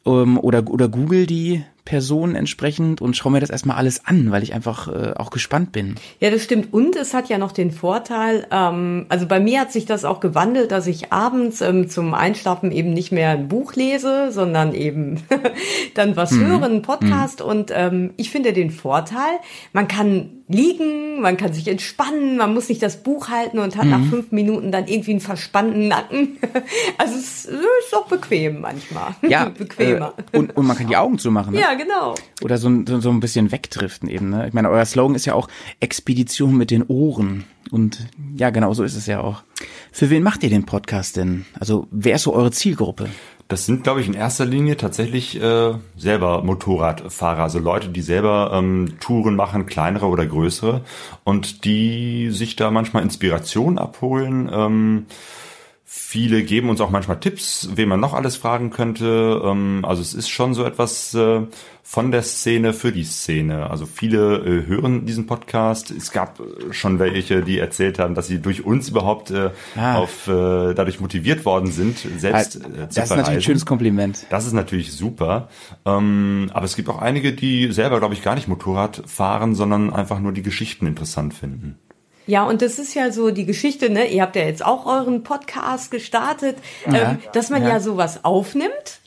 S1: ähm, oder oder Google die Person entsprechend und schaue mir das erstmal alles an, weil ich einfach äh, auch gespannt bin.
S4: Ja, das stimmt. Und es hat ja noch den Vorteil, ähm, also bei mir hat sich das auch gewandelt, dass ich abends ähm, zum Einschlafen eben nicht mehr ein Buch lese, sondern eben *laughs* dann was mhm. höre, einen Podcast. Mhm. Und ähm, ich finde den Vorteil, man kann liegen, man kann sich entspannen, man muss nicht das Buch halten und hat mhm. nach fünf Minuten dann irgendwie einen verspannten Nacken. *laughs* Also es ist doch bequem manchmal.
S1: Ja, *laughs* bequemer. Äh, und, und man kann die Augen zumachen.
S4: Ne? Ja, genau.
S1: Oder so, so, so ein bisschen wegdriften eben. Ne? Ich meine, euer Slogan ist ja auch Expedition mit den Ohren. Und ja, genau so ist es ja auch. Für wen macht ihr den Podcast denn? Also wer ist so eure Zielgruppe?
S3: Das sind, glaube ich, in erster Linie tatsächlich äh, selber Motorradfahrer, also Leute, die selber ähm, Touren machen, kleinere oder größere, und die sich da manchmal Inspiration abholen. Ähm, Viele geben uns auch manchmal Tipps, wen man noch alles fragen könnte. Ähm, also es ist schon so etwas äh, von der Szene für die Szene. Also viele äh, hören diesen Podcast. Es gab schon welche, die erzählt haben, dass sie durch uns überhaupt äh, ah. auf dadurch motiviert worden sind, selbst
S1: zu Das ist natürlich ein schönes Kompliment.
S3: Das ist natürlich super. Ähm, aber es gibt auch einige, die selber, glaube ich, gar nicht Motorrad fahren, sondern einfach nur die Geschichten interessant finden.
S4: Ja, und das ist ja so die Geschichte, ne? Ihr habt ja jetzt auch euren Podcast gestartet, ja, ähm, dass man ja. ja sowas aufnimmt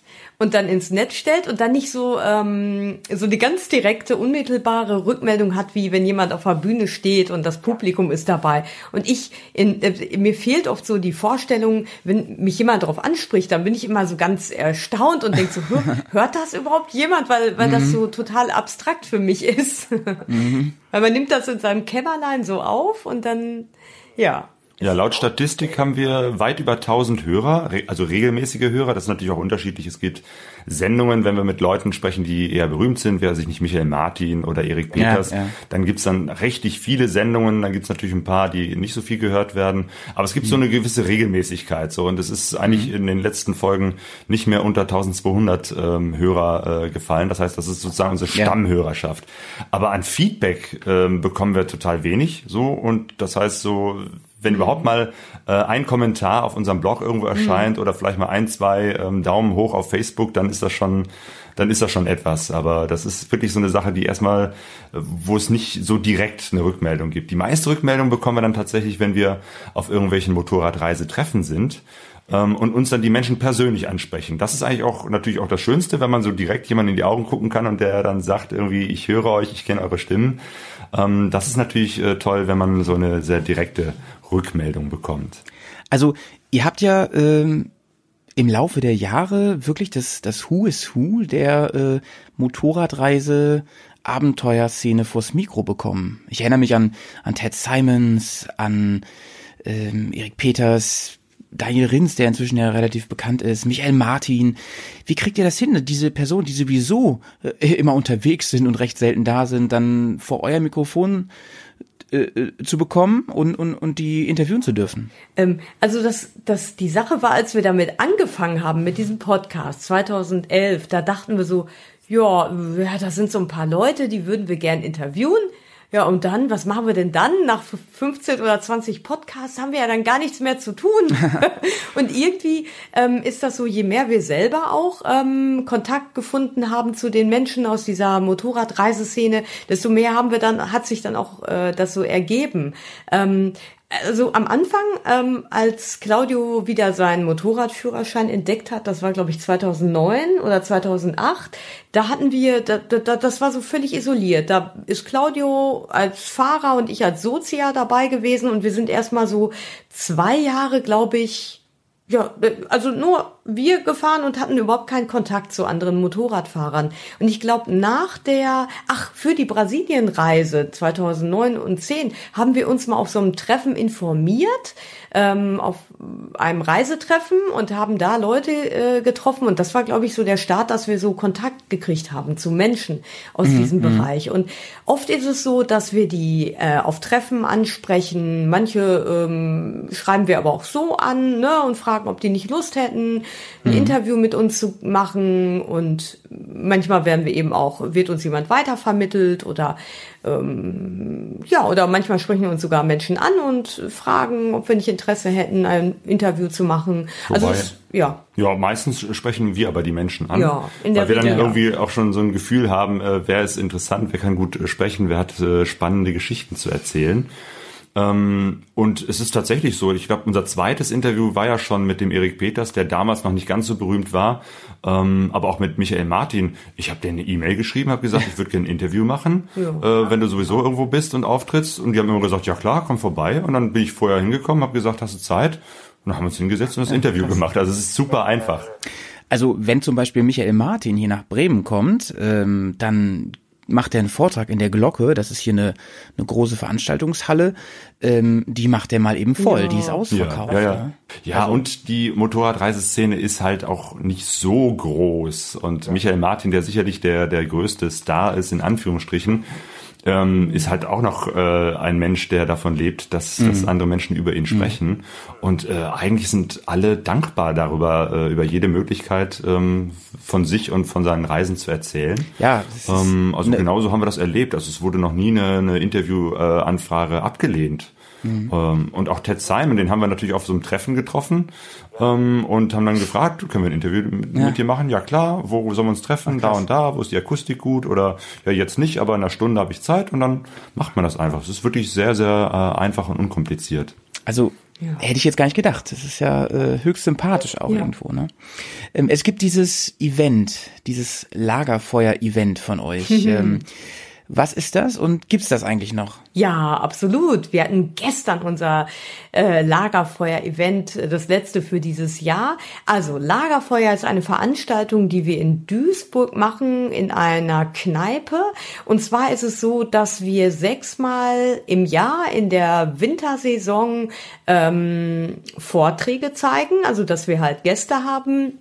S4: und dann ins Netz stellt und dann nicht so ähm, so die ganz direkte unmittelbare Rückmeldung hat, wie wenn jemand auf der Bühne steht und das Publikum ist dabei. Und ich in, äh, mir fehlt oft so die Vorstellung, wenn mich jemand darauf anspricht, dann bin ich immer so ganz erstaunt und denke so, *laughs* hört das überhaupt jemand, weil weil mhm. das so total abstrakt für mich ist. mhm. *laughs* Weil man nimmt das in seinem Kämmerlein so auf und dann ja.
S3: Ja, laut Statistik haben wir weit über 1000 Hörer, also regelmäßige Hörer. Das ist natürlich auch unterschiedlich. Es gibt Sendungen, wenn wir mit Leuten sprechen, die eher berühmt sind, wer sich nicht Michael Martin oder Erik Peters, ja, ja. dann gibt's dann richtig viele Sendungen. Dann gibt's natürlich ein paar, die nicht so viel gehört werden. Aber es gibt mhm. so eine gewisse Regelmäßigkeit. So und es ist eigentlich mhm. in den letzten Folgen nicht mehr unter 1200 ähm, Hörer äh, gefallen. Das heißt, das ist sozusagen unsere Stammhörerschaft. Aber an Feedback ähm, bekommen wir total wenig. So und das heißt so wenn überhaupt mal äh, ein Kommentar auf unserem Blog irgendwo mhm. erscheint mhm. oder vielleicht mal ein, zwei ähm, Daumen hoch auf Facebook, dann ist das schon, dann ist das schon etwas. Aber das ist wirklich so eine Sache, die erstmal, äh, wo es nicht so direkt eine Rückmeldung gibt. Die meiste Rückmeldung bekommen wir dann tatsächlich, wenn wir auf irgendwelchen Motorradreisetreffen sind ähm, und uns dann die Menschen persönlich ansprechen. Das ist eigentlich auch natürlich auch das Schönste, wenn man so direkt jemanden in die Augen gucken kann und der dann sagt irgendwie, ich höre euch, ich kenne eure Stimmen. Ähm, das ist natürlich äh, toll, wenn man so eine sehr direkte Rückmeldung bekommt.
S1: Also ihr habt ja ähm, im Laufe der Jahre wirklich das, das Who is Who der äh, Motorradreise Abenteuerszene vors Mikro bekommen. Ich erinnere mich an, an Ted Simons, an ähm, Erik Peters, Daniel Rins, der inzwischen ja relativ bekannt ist, Michael Martin. Wie kriegt ihr das hin, diese Personen, die sowieso äh, immer unterwegs sind und recht selten da sind, dann vor euer Mikrofon äh, äh, zu bekommen und, und, und die interviewen zu dürfen?
S4: Ähm, also das, das, die Sache war, als wir damit angefangen haben mit diesem Podcast 2011, da dachten wir so, ja, ja, das sind so ein paar Leute, die würden wir gern interviewen. Ja, und dann, was machen wir denn dann? Nach 15 oder 20 Podcasts haben wir ja dann gar nichts mehr zu tun. *laughs* und irgendwie ähm, ist das so, je mehr wir selber auch ähm, Kontakt gefunden haben zu den Menschen aus dieser Motorradreiseszene, desto mehr haben wir dann, hat sich dann auch äh, das so ergeben. Ähm, also am Anfang, ähm, als Claudio wieder seinen Motorradführerschein entdeckt hat, das war glaube ich 2009 oder 2008, da hatten wir, da, da, das war so völlig isoliert. Da ist Claudio als Fahrer und ich als Sozia dabei gewesen und wir sind erstmal so zwei Jahre, glaube ich, ja, also nur wir gefahren und hatten überhaupt keinen Kontakt zu anderen Motorradfahrern. Und ich glaube, nach der, ach, für die Brasilienreise 2009 und 10 haben wir uns mal auf so einem Treffen informiert ähm, auf einem Reisetreffen und haben da Leute äh, getroffen. Und das war, glaube ich, so der Start, dass wir so Kontakt gekriegt haben zu Menschen aus mhm. diesem mhm. Bereich. Und oft ist es so, dass wir die äh, auf Treffen ansprechen. Manche ähm, schreiben wir aber auch so an ne, und fragen, ob die nicht Lust hätten. Ein mhm. Interview mit uns zu machen und manchmal werden wir eben auch, wird uns jemand weitervermittelt oder ähm, ja, oder manchmal sprechen uns sogar Menschen an und fragen, ob wir nicht Interesse hätten, ein Interview zu machen. Also
S3: Wobei,
S4: also es, ja.
S3: Ja, meistens sprechen wir aber die Menschen an.
S4: Ja,
S3: in der weil wir dann irgendwie ja. auch schon so ein Gefühl haben, äh, wer ist interessant, wer kann gut sprechen, wer hat äh, spannende Geschichten zu erzählen. Ähm, und es ist tatsächlich so, ich glaube, unser zweites Interview war ja schon mit dem Erik Peters, der damals noch nicht ganz so berühmt war, ähm, aber auch mit Michael Martin. Ich habe denen eine E-Mail geschrieben, habe gesagt, ich würde gerne ein Interview machen, *laughs* ja. äh, wenn du sowieso irgendwo bist und auftrittst. Und die haben immer gesagt, ja klar, komm vorbei. Und dann bin ich vorher hingekommen, habe gesagt, hast du Zeit? Und dann haben wir uns hingesetzt und das Interview gemacht. Also es ist super einfach.
S1: Also wenn zum Beispiel Michael Martin hier nach Bremen kommt, ähm, dann macht er einen Vortrag in der Glocke, das ist hier eine, eine große Veranstaltungshalle, ähm, die macht er mal eben voll, ja. die ist ausverkauft.
S3: Ja, ja, ja. ja also, und die Motorradreiseszene ist halt auch nicht so groß und Michael Martin, der sicherlich der, der größte Star ist, in Anführungsstrichen, ähm, ist halt auch noch äh, ein Mensch, der davon lebt, dass, mhm. dass andere Menschen über ihn sprechen. Mhm. Und äh, eigentlich sind alle dankbar darüber, äh, über jede Möglichkeit ähm, von sich und von seinen Reisen zu erzählen.
S1: Ja.
S3: Ähm, also ne genauso haben wir das erlebt. Also es wurde noch nie eine, eine Interviewanfrage äh, abgelehnt. Mhm. Ähm, und auch Ted Simon, den haben wir natürlich auf so einem Treffen getroffen ähm, und haben dann gefragt, können wir ein Interview mit, ja. mit dir machen? Ja klar, wo sollen wir uns treffen? Ach, da und da, wo ist die Akustik gut? Oder ja jetzt nicht, aber in einer Stunde habe ich Zeit und dann macht man das einfach. Es ist wirklich sehr, sehr äh, einfach und unkompliziert.
S1: Also ja. Hätte ich jetzt gar nicht gedacht. Das ist ja äh, höchst sympathisch auch ja. irgendwo. Ne? Ähm, es gibt dieses Event, dieses Lagerfeuer-Event von euch. *laughs* ähm, was ist das und gibt's das eigentlich noch?
S4: Ja, absolut. Wir hatten gestern unser äh, Lagerfeuer-Event, äh, das letzte für dieses Jahr. Also Lagerfeuer ist eine Veranstaltung, die wir in Duisburg machen, in einer Kneipe. Und zwar ist es so, dass wir sechsmal im Jahr in der Wintersaison ähm, Vorträge zeigen, also dass wir halt Gäste haben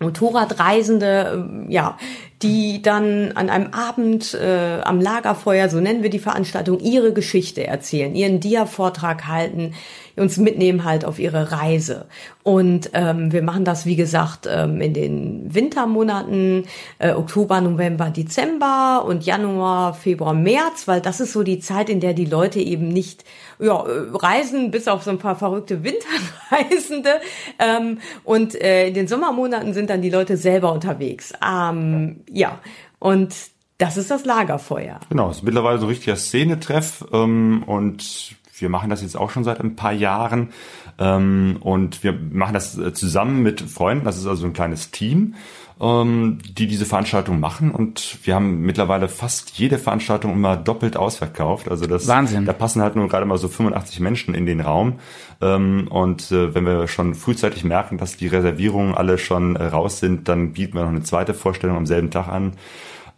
S4: Motorradreisende, ähm, ja, die dann an einem Abend äh, am Lagerfeuer, so nennen wir die Veranstaltung, ihre Geschichte erzählen, ihren Dia-Vortrag halten, uns mitnehmen halt auf ihre Reise. Und ähm, wir machen das, wie gesagt, ähm, in den Wintermonaten, äh, Oktober, November, Dezember und Januar, Februar, März, weil das ist so die Zeit, in der die Leute eben nicht ja, äh, reisen, bis auf so ein paar verrückte Winterreisende. Ähm, und äh, in den Sommermonaten sind dann die Leute selber unterwegs. Ähm, ja, und das ist das Lagerfeuer.
S3: Genau, ist mittlerweile so ein richtiger Szenetreff ähm, und wir machen das jetzt auch schon seit ein paar Jahren ähm, und wir machen das äh, zusammen mit Freunden. Das ist also ein kleines Team, ähm, die diese Veranstaltung machen und wir haben mittlerweile fast jede Veranstaltung immer doppelt ausverkauft. Also das
S1: Wahnsinn.
S3: Da passen halt nur gerade mal so 85 Menschen in den Raum ähm, und äh, wenn wir schon frühzeitig merken, dass die Reservierungen alle schon äh, raus sind, dann bieten wir noch eine zweite Vorstellung am selben Tag an.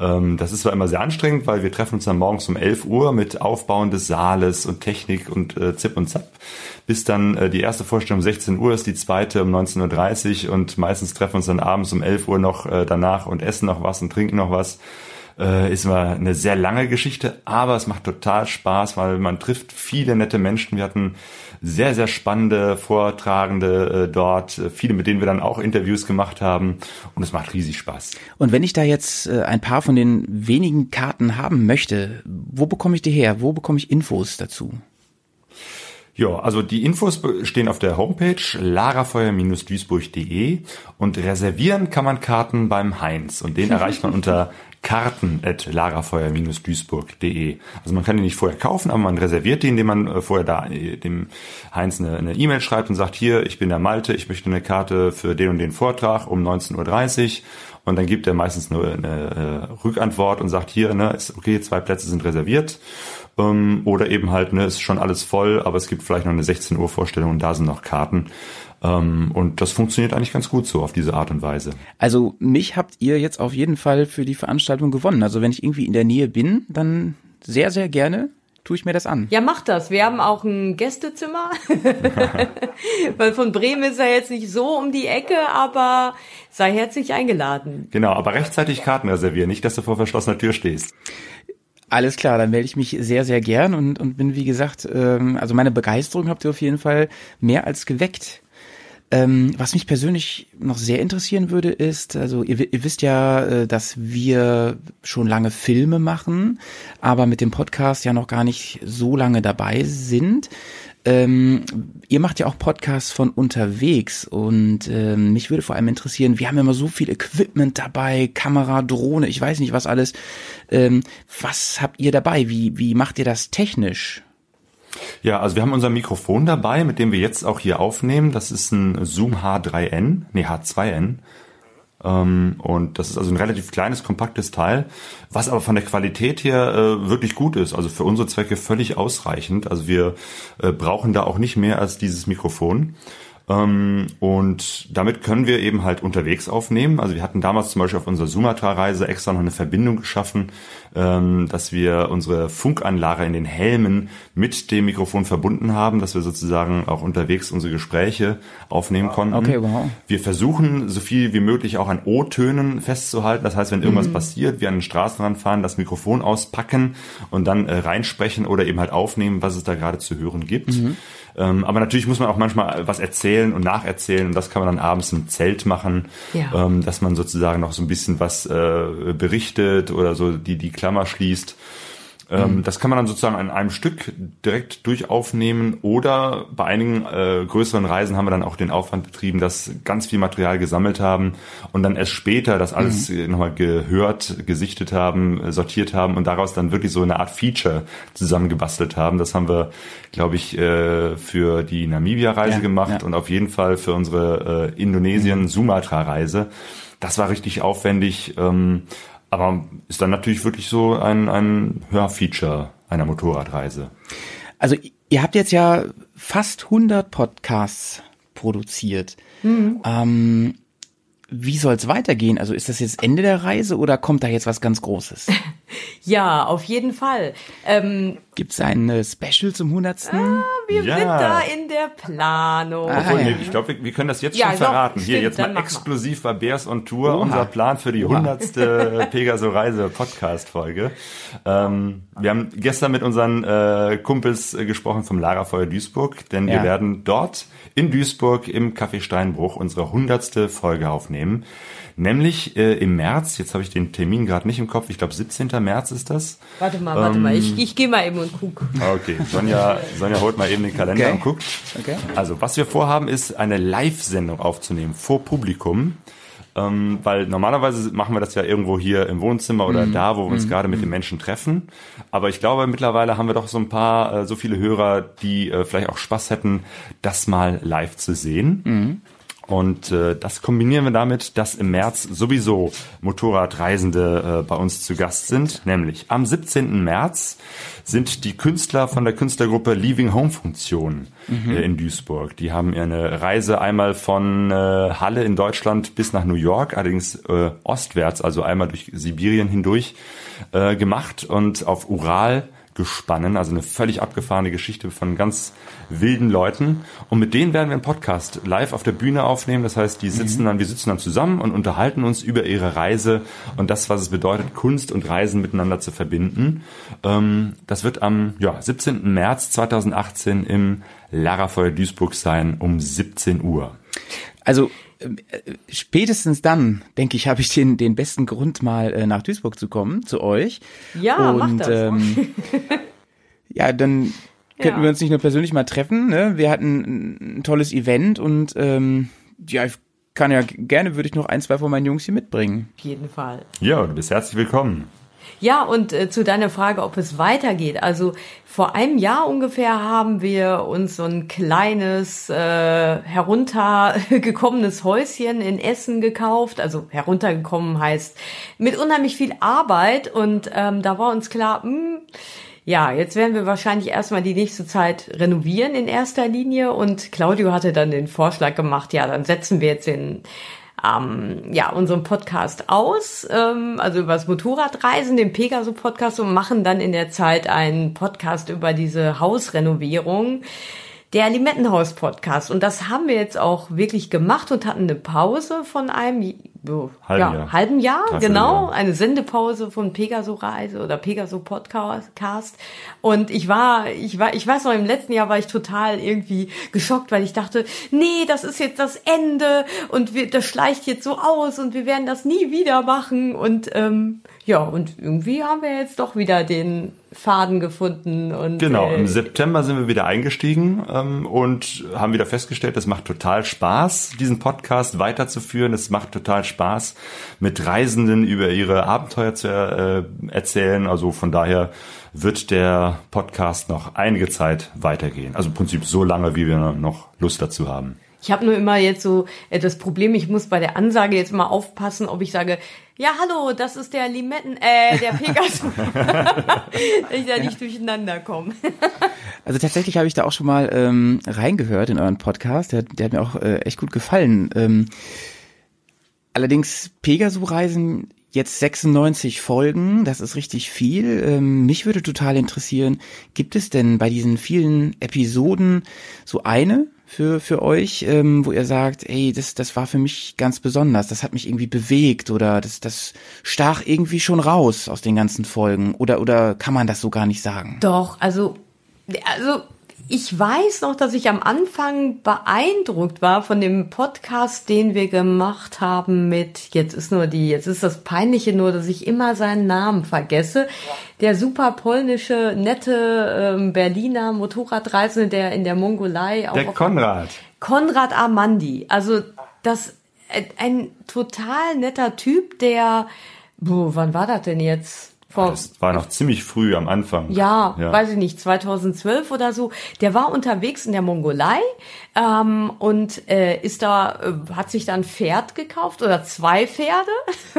S3: Ähm, das ist zwar immer sehr anstrengend, weil wir treffen uns dann morgens um 11 Uhr mit Aufbauen des Saales und Technik und äh, Zip und Zap, bis dann äh, die erste Vorstellung um 16 Uhr ist, die zweite um 19.30 Uhr und meistens treffen uns dann abends um 11 Uhr noch äh, danach und essen noch was und trinken noch was äh, ist immer eine sehr lange Geschichte, aber es macht total Spaß, weil man trifft viele nette Menschen. Wir hatten sehr, sehr spannende Vortragende äh, dort, äh, viele, mit denen wir dann auch Interviews gemacht haben und es macht riesig Spaß.
S1: Und wenn ich da jetzt äh, ein paar von den wenigen Karten haben möchte, wo bekomme ich die her? Wo bekomme ich Infos dazu?
S3: Ja, also die Infos stehen auf der Homepage lagerfeuer-duisburg.de und reservieren kann man Karten beim Heinz und den erreicht man *laughs* unter karten.lagerfeuer-duisburg.de. Also man kann die nicht vorher kaufen, aber man reserviert die, indem man äh, vorher da äh, dem Heinz eine E-Mail e schreibt und sagt, hier, ich bin der Malte, ich möchte eine Karte für den und den Vortrag um 19.30 Uhr und dann gibt er meistens nur eine, äh, Rückantwort und sagt, hier, ne, ist okay, zwei Plätze sind reserviert ähm, oder eben halt, ne, ist schon alles voll, aber es gibt vielleicht noch eine 16 Uhr Vorstellung und da sind noch Karten. Ähm, und das funktioniert eigentlich ganz gut so auf diese Art und Weise.
S1: Also mich habt ihr jetzt auf jeden Fall für die Veranstaltung gewonnen. Also wenn ich irgendwie in der Nähe bin, dann sehr, sehr gerne tue ich mir das an.
S4: Ja, mach das. Wir haben auch ein Gästezimmer. *laughs* Weil von Bremen ist er jetzt nicht so um die Ecke, aber sei herzlich eingeladen.
S3: Genau, aber rechtzeitig Karten reservieren, nicht, dass du vor verschlossener Tür stehst.
S1: Alles klar, dann melde ich mich sehr, sehr gern und, und bin, wie gesagt, ähm, also meine Begeisterung habt ihr auf jeden Fall mehr als geweckt. Ähm, was mich persönlich noch sehr interessieren würde, ist, also ihr, ihr wisst ja, äh, dass wir schon lange Filme machen, aber mit dem Podcast ja noch gar nicht so lange dabei sind. Ähm, ihr macht ja auch Podcasts von unterwegs und ähm, mich würde vor allem interessieren, wir haben immer so viel Equipment dabei, Kamera, Drohne, ich weiß nicht was alles. Ähm, was habt ihr dabei? Wie, wie macht ihr das technisch?
S3: Ja, also wir haben unser Mikrofon dabei, mit dem wir jetzt auch hier aufnehmen. Das ist ein Zoom H3N, nee H2N. Ähm, und das ist also ein relativ kleines, kompaktes Teil, was aber von der Qualität her äh, wirklich gut ist. Also für unsere Zwecke völlig ausreichend. Also wir äh, brauchen da auch nicht mehr als dieses Mikrofon. Ähm, und damit können wir eben halt unterwegs aufnehmen. Also wir hatten damals zum Beispiel auf unserer Sumatra-Reise extra noch eine Verbindung geschaffen, ähm, dass wir unsere Funkanlage in den Helmen mit dem Mikrofon verbunden haben, dass wir sozusagen auch unterwegs unsere Gespräche aufnehmen konnten.
S1: Okay, wow.
S3: Wir versuchen so viel wie möglich auch an O-Tönen festzuhalten. Das heißt, wenn irgendwas mhm. passiert, wir an den Straßenrand fahren, das Mikrofon auspacken und dann äh, reinsprechen oder eben halt aufnehmen, was es da gerade zu hören gibt. Mhm. Ähm, aber natürlich muss man auch manchmal was erzählen und nacherzählen und das kann man dann abends im Zelt machen, ja. ähm, dass man sozusagen noch so ein bisschen was äh, berichtet oder so die, die Klammer schließt. Ähm, mhm. Das kann man dann sozusagen an einem Stück direkt durchaufnehmen oder bei einigen äh, größeren Reisen haben wir dann auch den Aufwand betrieben, dass ganz viel Material gesammelt haben und dann erst später das alles mhm. nochmal gehört, gesichtet haben, äh, sortiert haben und daraus dann wirklich so eine Art Feature zusammengebastelt haben. Das haben wir, glaube ich, äh, für die Namibia-Reise ja, gemacht ja. und auf jeden Fall für unsere äh, Indonesien-Sumatra-Reise. Das war richtig aufwendig. Ähm, aber ist dann natürlich wirklich so ein, ein Hörfeature einer Motorradreise.
S1: Also ihr habt jetzt ja fast 100 Podcasts produziert. Mhm. Ähm, wie soll es weitergehen? Also ist das jetzt Ende der Reise oder kommt da jetzt was ganz Großes? *laughs*
S4: ja, auf jeden Fall. Ähm,
S1: Gibt es ein äh, Special zum 100.
S4: Ah, wir ja. sind da in der Planung.
S3: Ah, Obwohl, ja. Ich glaube, wir, wir, können das jetzt ja, schon verraten. Doch, Hier, jetzt mal exklusiv bei Bears on Tour, Oha. unser Plan für die 100. *laughs* Pegaso Reise Podcast Folge. Ähm, wir haben gestern mit unseren äh, Kumpels äh, gesprochen vom Lagerfeuer Duisburg, denn wir werden dort in Duisburg im Café Steinbruch unsere 100. Folge aufnehmen. Nämlich äh, im März, jetzt habe ich den Termin gerade nicht im Kopf, ich glaube 17. März ist das.
S4: Warte mal, warte ähm, mal, ich, ich gehe mal eben und guck.
S3: Okay, Sonja, Sonja holt mal eben den Kalender okay. und guckt. Okay. Also, was wir vorhaben, ist eine Live-Sendung aufzunehmen vor Publikum. Ähm, weil normalerweise machen wir das ja irgendwo hier im Wohnzimmer oder mm. da, wo wir uns mm. gerade mit den Menschen treffen. Aber ich glaube, mittlerweile haben wir doch so ein paar, äh, so viele Hörer, die äh, vielleicht auch Spaß hätten, das mal live zu sehen. Mm. Und äh, das kombinieren wir damit, dass im März sowieso Motorradreisende äh, bei uns zu Gast sind. Nämlich am 17. März sind die Künstler von der Künstlergruppe Leaving Home Funktion mhm. äh, in Duisburg. Die haben eine Reise einmal von äh, Halle in Deutschland bis nach New York, allerdings äh, ostwärts, also einmal durch Sibirien hindurch äh, gemacht und auf Ural gespannen, also eine völlig abgefahrene Geschichte von ganz wilden Leuten. Und mit denen werden wir einen Podcast live auf der Bühne aufnehmen. Das heißt, die sitzen mhm. dann, wir sitzen dann zusammen und unterhalten uns über ihre Reise und das, was es bedeutet, Kunst und Reisen miteinander zu verbinden. Ähm, das wird am ja, 17. März 2018 im Larafeuer Duisburg sein um 17 Uhr.
S1: Also spätestens dann, denke ich, habe ich den, den besten Grund, mal äh, nach Duisburg zu kommen, zu euch.
S4: Ja, und, mach das. Ähm, *laughs*
S1: ja, dann könnten ja. wir uns nicht nur persönlich mal treffen. Ne? Wir hatten ein tolles Event und ähm, ja, ich kann ja gerne, würde ich noch ein, zwei von meinen Jungs hier mitbringen.
S4: Auf jeden Fall.
S3: Ja, du bist herzlich willkommen.
S4: Ja, und äh, zu deiner Frage, ob es weitergeht. Also vor einem Jahr ungefähr haben wir uns so ein kleines, äh, heruntergekommenes Häuschen in Essen gekauft. Also heruntergekommen heißt mit unheimlich viel Arbeit. Und ähm, da war uns klar, mh, hm, ja, jetzt werden wir wahrscheinlich erstmal die nächste Zeit renovieren in erster Linie und Claudio hatte dann den Vorschlag gemacht, ja, dann setzen wir jetzt den ähm, ja, unseren Podcast aus, ähm, also über das Motorradreisen, den Pegaso-Podcast und machen dann in der Zeit einen Podcast über diese Hausrenovierung. Der Limettenhaus-Podcast. Und das haben wir jetzt auch wirklich gemacht und hatten eine Pause von einem
S3: Halben
S4: ja,
S3: Jahr.
S4: halben Jahr, genau.
S3: Jahr.
S4: Eine Sendepause von Pegaso Reise oder Pegaso Podcast. Und ich war, ich war, ich weiß noch, im letzten Jahr war ich total irgendwie geschockt, weil ich dachte, nee, das ist jetzt das Ende und wir, das schleicht jetzt so aus und wir werden das nie wieder machen. Und ähm, ja, und irgendwie haben wir jetzt doch wieder den Faden gefunden und
S3: Genau,
S4: äh,
S3: im September sind wir wieder eingestiegen ähm, und haben wieder festgestellt, es macht total Spaß, diesen Podcast weiterzuführen. Es macht total Spaß, mit Reisenden über ihre Abenteuer zu äh, erzählen. Also von daher wird der Podcast noch einige Zeit weitergehen. Also im Prinzip so lange, wie wir noch Lust dazu haben.
S4: Ich habe nur immer jetzt so äh, das Problem, ich muss bei der Ansage jetzt mal aufpassen, ob ich sage, ja, hallo, das ist der Limetten, äh, der *laughs* Pegasus. *laughs* Ich da nicht durcheinander komme. *laughs*
S1: Also tatsächlich habe ich da auch schon mal ähm, reingehört in euren Podcast. Der, der hat mir auch äh, echt gut gefallen. Ähm, allerdings Pegaso-Reisen jetzt 96 Folgen, das ist richtig viel. Ähm, mich würde total interessieren, gibt es denn bei diesen vielen Episoden so eine für, für euch, ähm, wo ihr sagt, ey, das, das war für mich ganz besonders, das hat mich irgendwie bewegt oder das, das stach irgendwie schon raus aus den ganzen Folgen oder, oder kann man das so gar nicht sagen?
S4: Doch, also, also ich weiß noch, dass ich am Anfang beeindruckt war von dem Podcast, den wir gemacht haben mit, jetzt ist nur die, jetzt ist das Peinliche nur, dass ich immer seinen Namen vergesse. Der super polnische, nette ähm, Berliner Motorradreisende, der in der Mongolei auch
S3: Der Konrad.
S4: Konrad Armandi. Also das ein, ein total netter Typ, der, boah, wann war das denn jetzt? Vor,
S3: Das war noch ziemlich früh am Anfang.
S4: ja, weiß ich nicht, 2012 oder so. Der war unterwegs in der Mongolei ähm, und äh, ist da, äh, hat sich dann ein Pferd gekauft oder zwei Pferde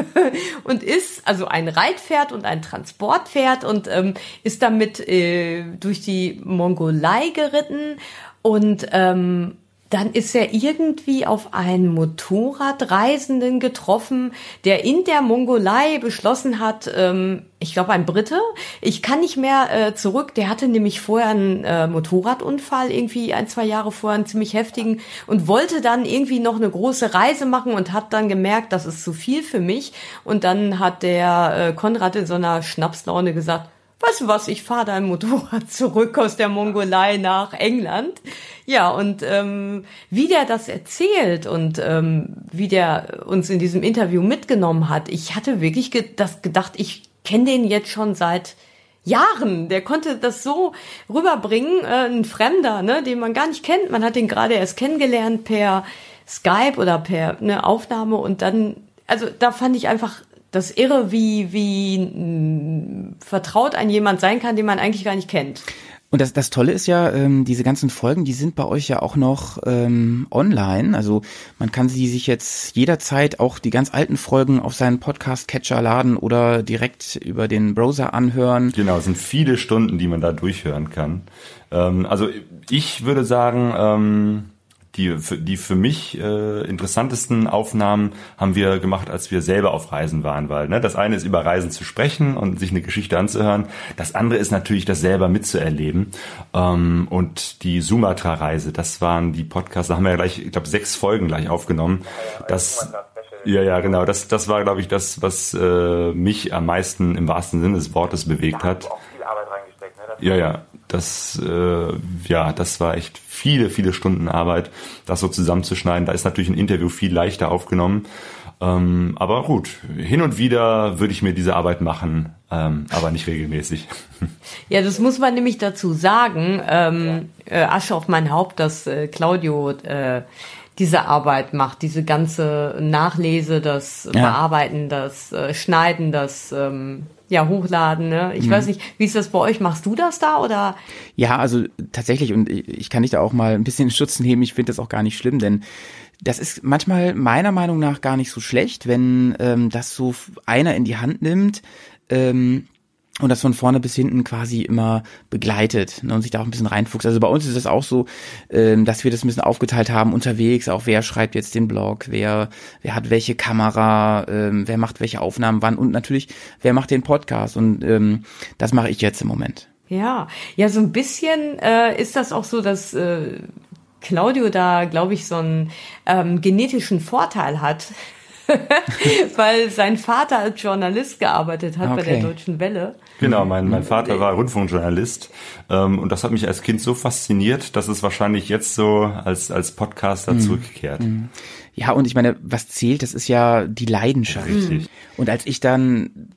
S4: *laughs* und ist also ein Reitpferd und ein Transportpferd und ähm, ist damit äh, durch die Mongolei geritten und ähm, dann ist er irgendwie auf einen Motorradreisenden getroffen, der in der Mongolei beschlossen hat, ähm, ich glaube ein Brite, ich kann nicht mehr äh, zurück. Der hatte nämlich vorher einen äh, Motorradunfall, irgendwie ein, zwei Jahre vorher, einen ziemlich heftigen, und wollte dann irgendwie noch eine große Reise machen und hat dann gemerkt, das ist zu viel für mich. Und dann hat der äh, Konrad in so einer Schnapslaune gesagt, weißt was, ich fahre dein Motorrad *laughs* zurück aus der Mongolei nach England. Ja, und ähm, wie der das erzählt und ähm, wie der uns in diesem Interview mitgenommen hat, ich hatte wirklich ge das gedacht, ich kenne den jetzt schon seit Jahren. Der konnte das so rüberbringen, äh, ein Fremder, ne, den man gar nicht kennt. Man hat den gerade erst kennengelernt per Skype oder per ne, Aufnahme und dann, also da fand ich einfach das irre, wie, wie mh, vertraut ein jemand sein kann, den man eigentlich gar nicht kennt.
S1: Und das, das Tolle ist ja, ähm, diese ganzen Folgen, die sind bei euch ja auch noch ähm, online. Also man kann sie sich jetzt jederzeit auch die ganz alten Folgen auf seinen Podcast-Catcher laden oder direkt über den Browser anhören.
S3: Genau, es sind viele Stunden, die man da durchhören kann. Ähm, also ich würde sagen, ähm, die, für- die für mich äh, interessantesten Aufnahmen haben wir gemacht, als wir selber auf Reisen waren, weil ne, das eine ist über Reisen zu sprechen und sich eine Geschichte anzuhören, das andere ist natürlich das selber mitzuerleben ähm, und die Sumatra-Reise, das waren die Podcasts, da haben wir ja gleich, ich glaube, sechs Folgen gleich aufgenommen. Das ja, ja, genau. Das, das war, glaube ich, das, was äh, mich am meisten im wahrsten Sinne des Wortes bewegt hat.
S5: auch viel Arbeit reingesteckt. Ne? Das
S3: Ja, ja, das, äh, ja, das war echt viele, viele Stunden Arbeit, das so zusammenzuschneiden. Da ist natürlich ein Interview viel leichter aufgenommen. Ähm, aber gut, hin und wieder würde ich mir diese Arbeit machen, ähm, aber nicht regelmäßig.
S4: Ja, das muss man nämlich dazu sagen. Ähm, äh, Asche auf mein Haupt, dass äh, Claudio äh, diese Arbeit macht, diese ganze Nachlese, das
S1: Ja.
S4: Bearbeiten, das äh, Schneiden, das ähm, ja Hochladen. Ne? Ich weiß nicht, wie ist das bei euch? Machst du das da oder?
S1: Ja, also tatsächlich, und ich ich kann dich da auch mal ein bisschen in Schutz nehmen, ich finde das auch gar nicht schlimm, denn das ist manchmal meiner Meinung nach gar nicht so schlecht, wenn ähm, das so einer in die Hand nimmt ähm, und das von vorne bis hinten quasi immer begleitet ne, und sich da auch ein bisschen reinfuchst. Also bei uns ist es auch so, ähm, dass wir das ein bisschen aufgeteilt haben unterwegs, auch wer schreibt jetzt den Blog, wer, wer hat welche Kamera, ähm, wer macht welche Aufnahmen wann und natürlich, wer macht den Podcast und ähm, das mache ich jetzt im Moment.
S4: Ja, ja, so ein bisschen äh, ist das auch so, dass äh, Claudio da, glaube ich, so einen ähm, genetischen Vorteil hat. *laughs* Weil sein Vater als Journalist gearbeitet hat bei der
S1: Okay.
S4: Deutschen Welle.
S3: Genau, mein, mein Vater war Rundfunkjournalist ähm, und das hat mich als Kind so fasziniert, dass es wahrscheinlich jetzt so als, als Podcaster zurückkehrt.
S1: Ja, und ich meine, was zählt, das ist ja die Leidenschaft.
S3: Richtig.
S1: Und als ich dann,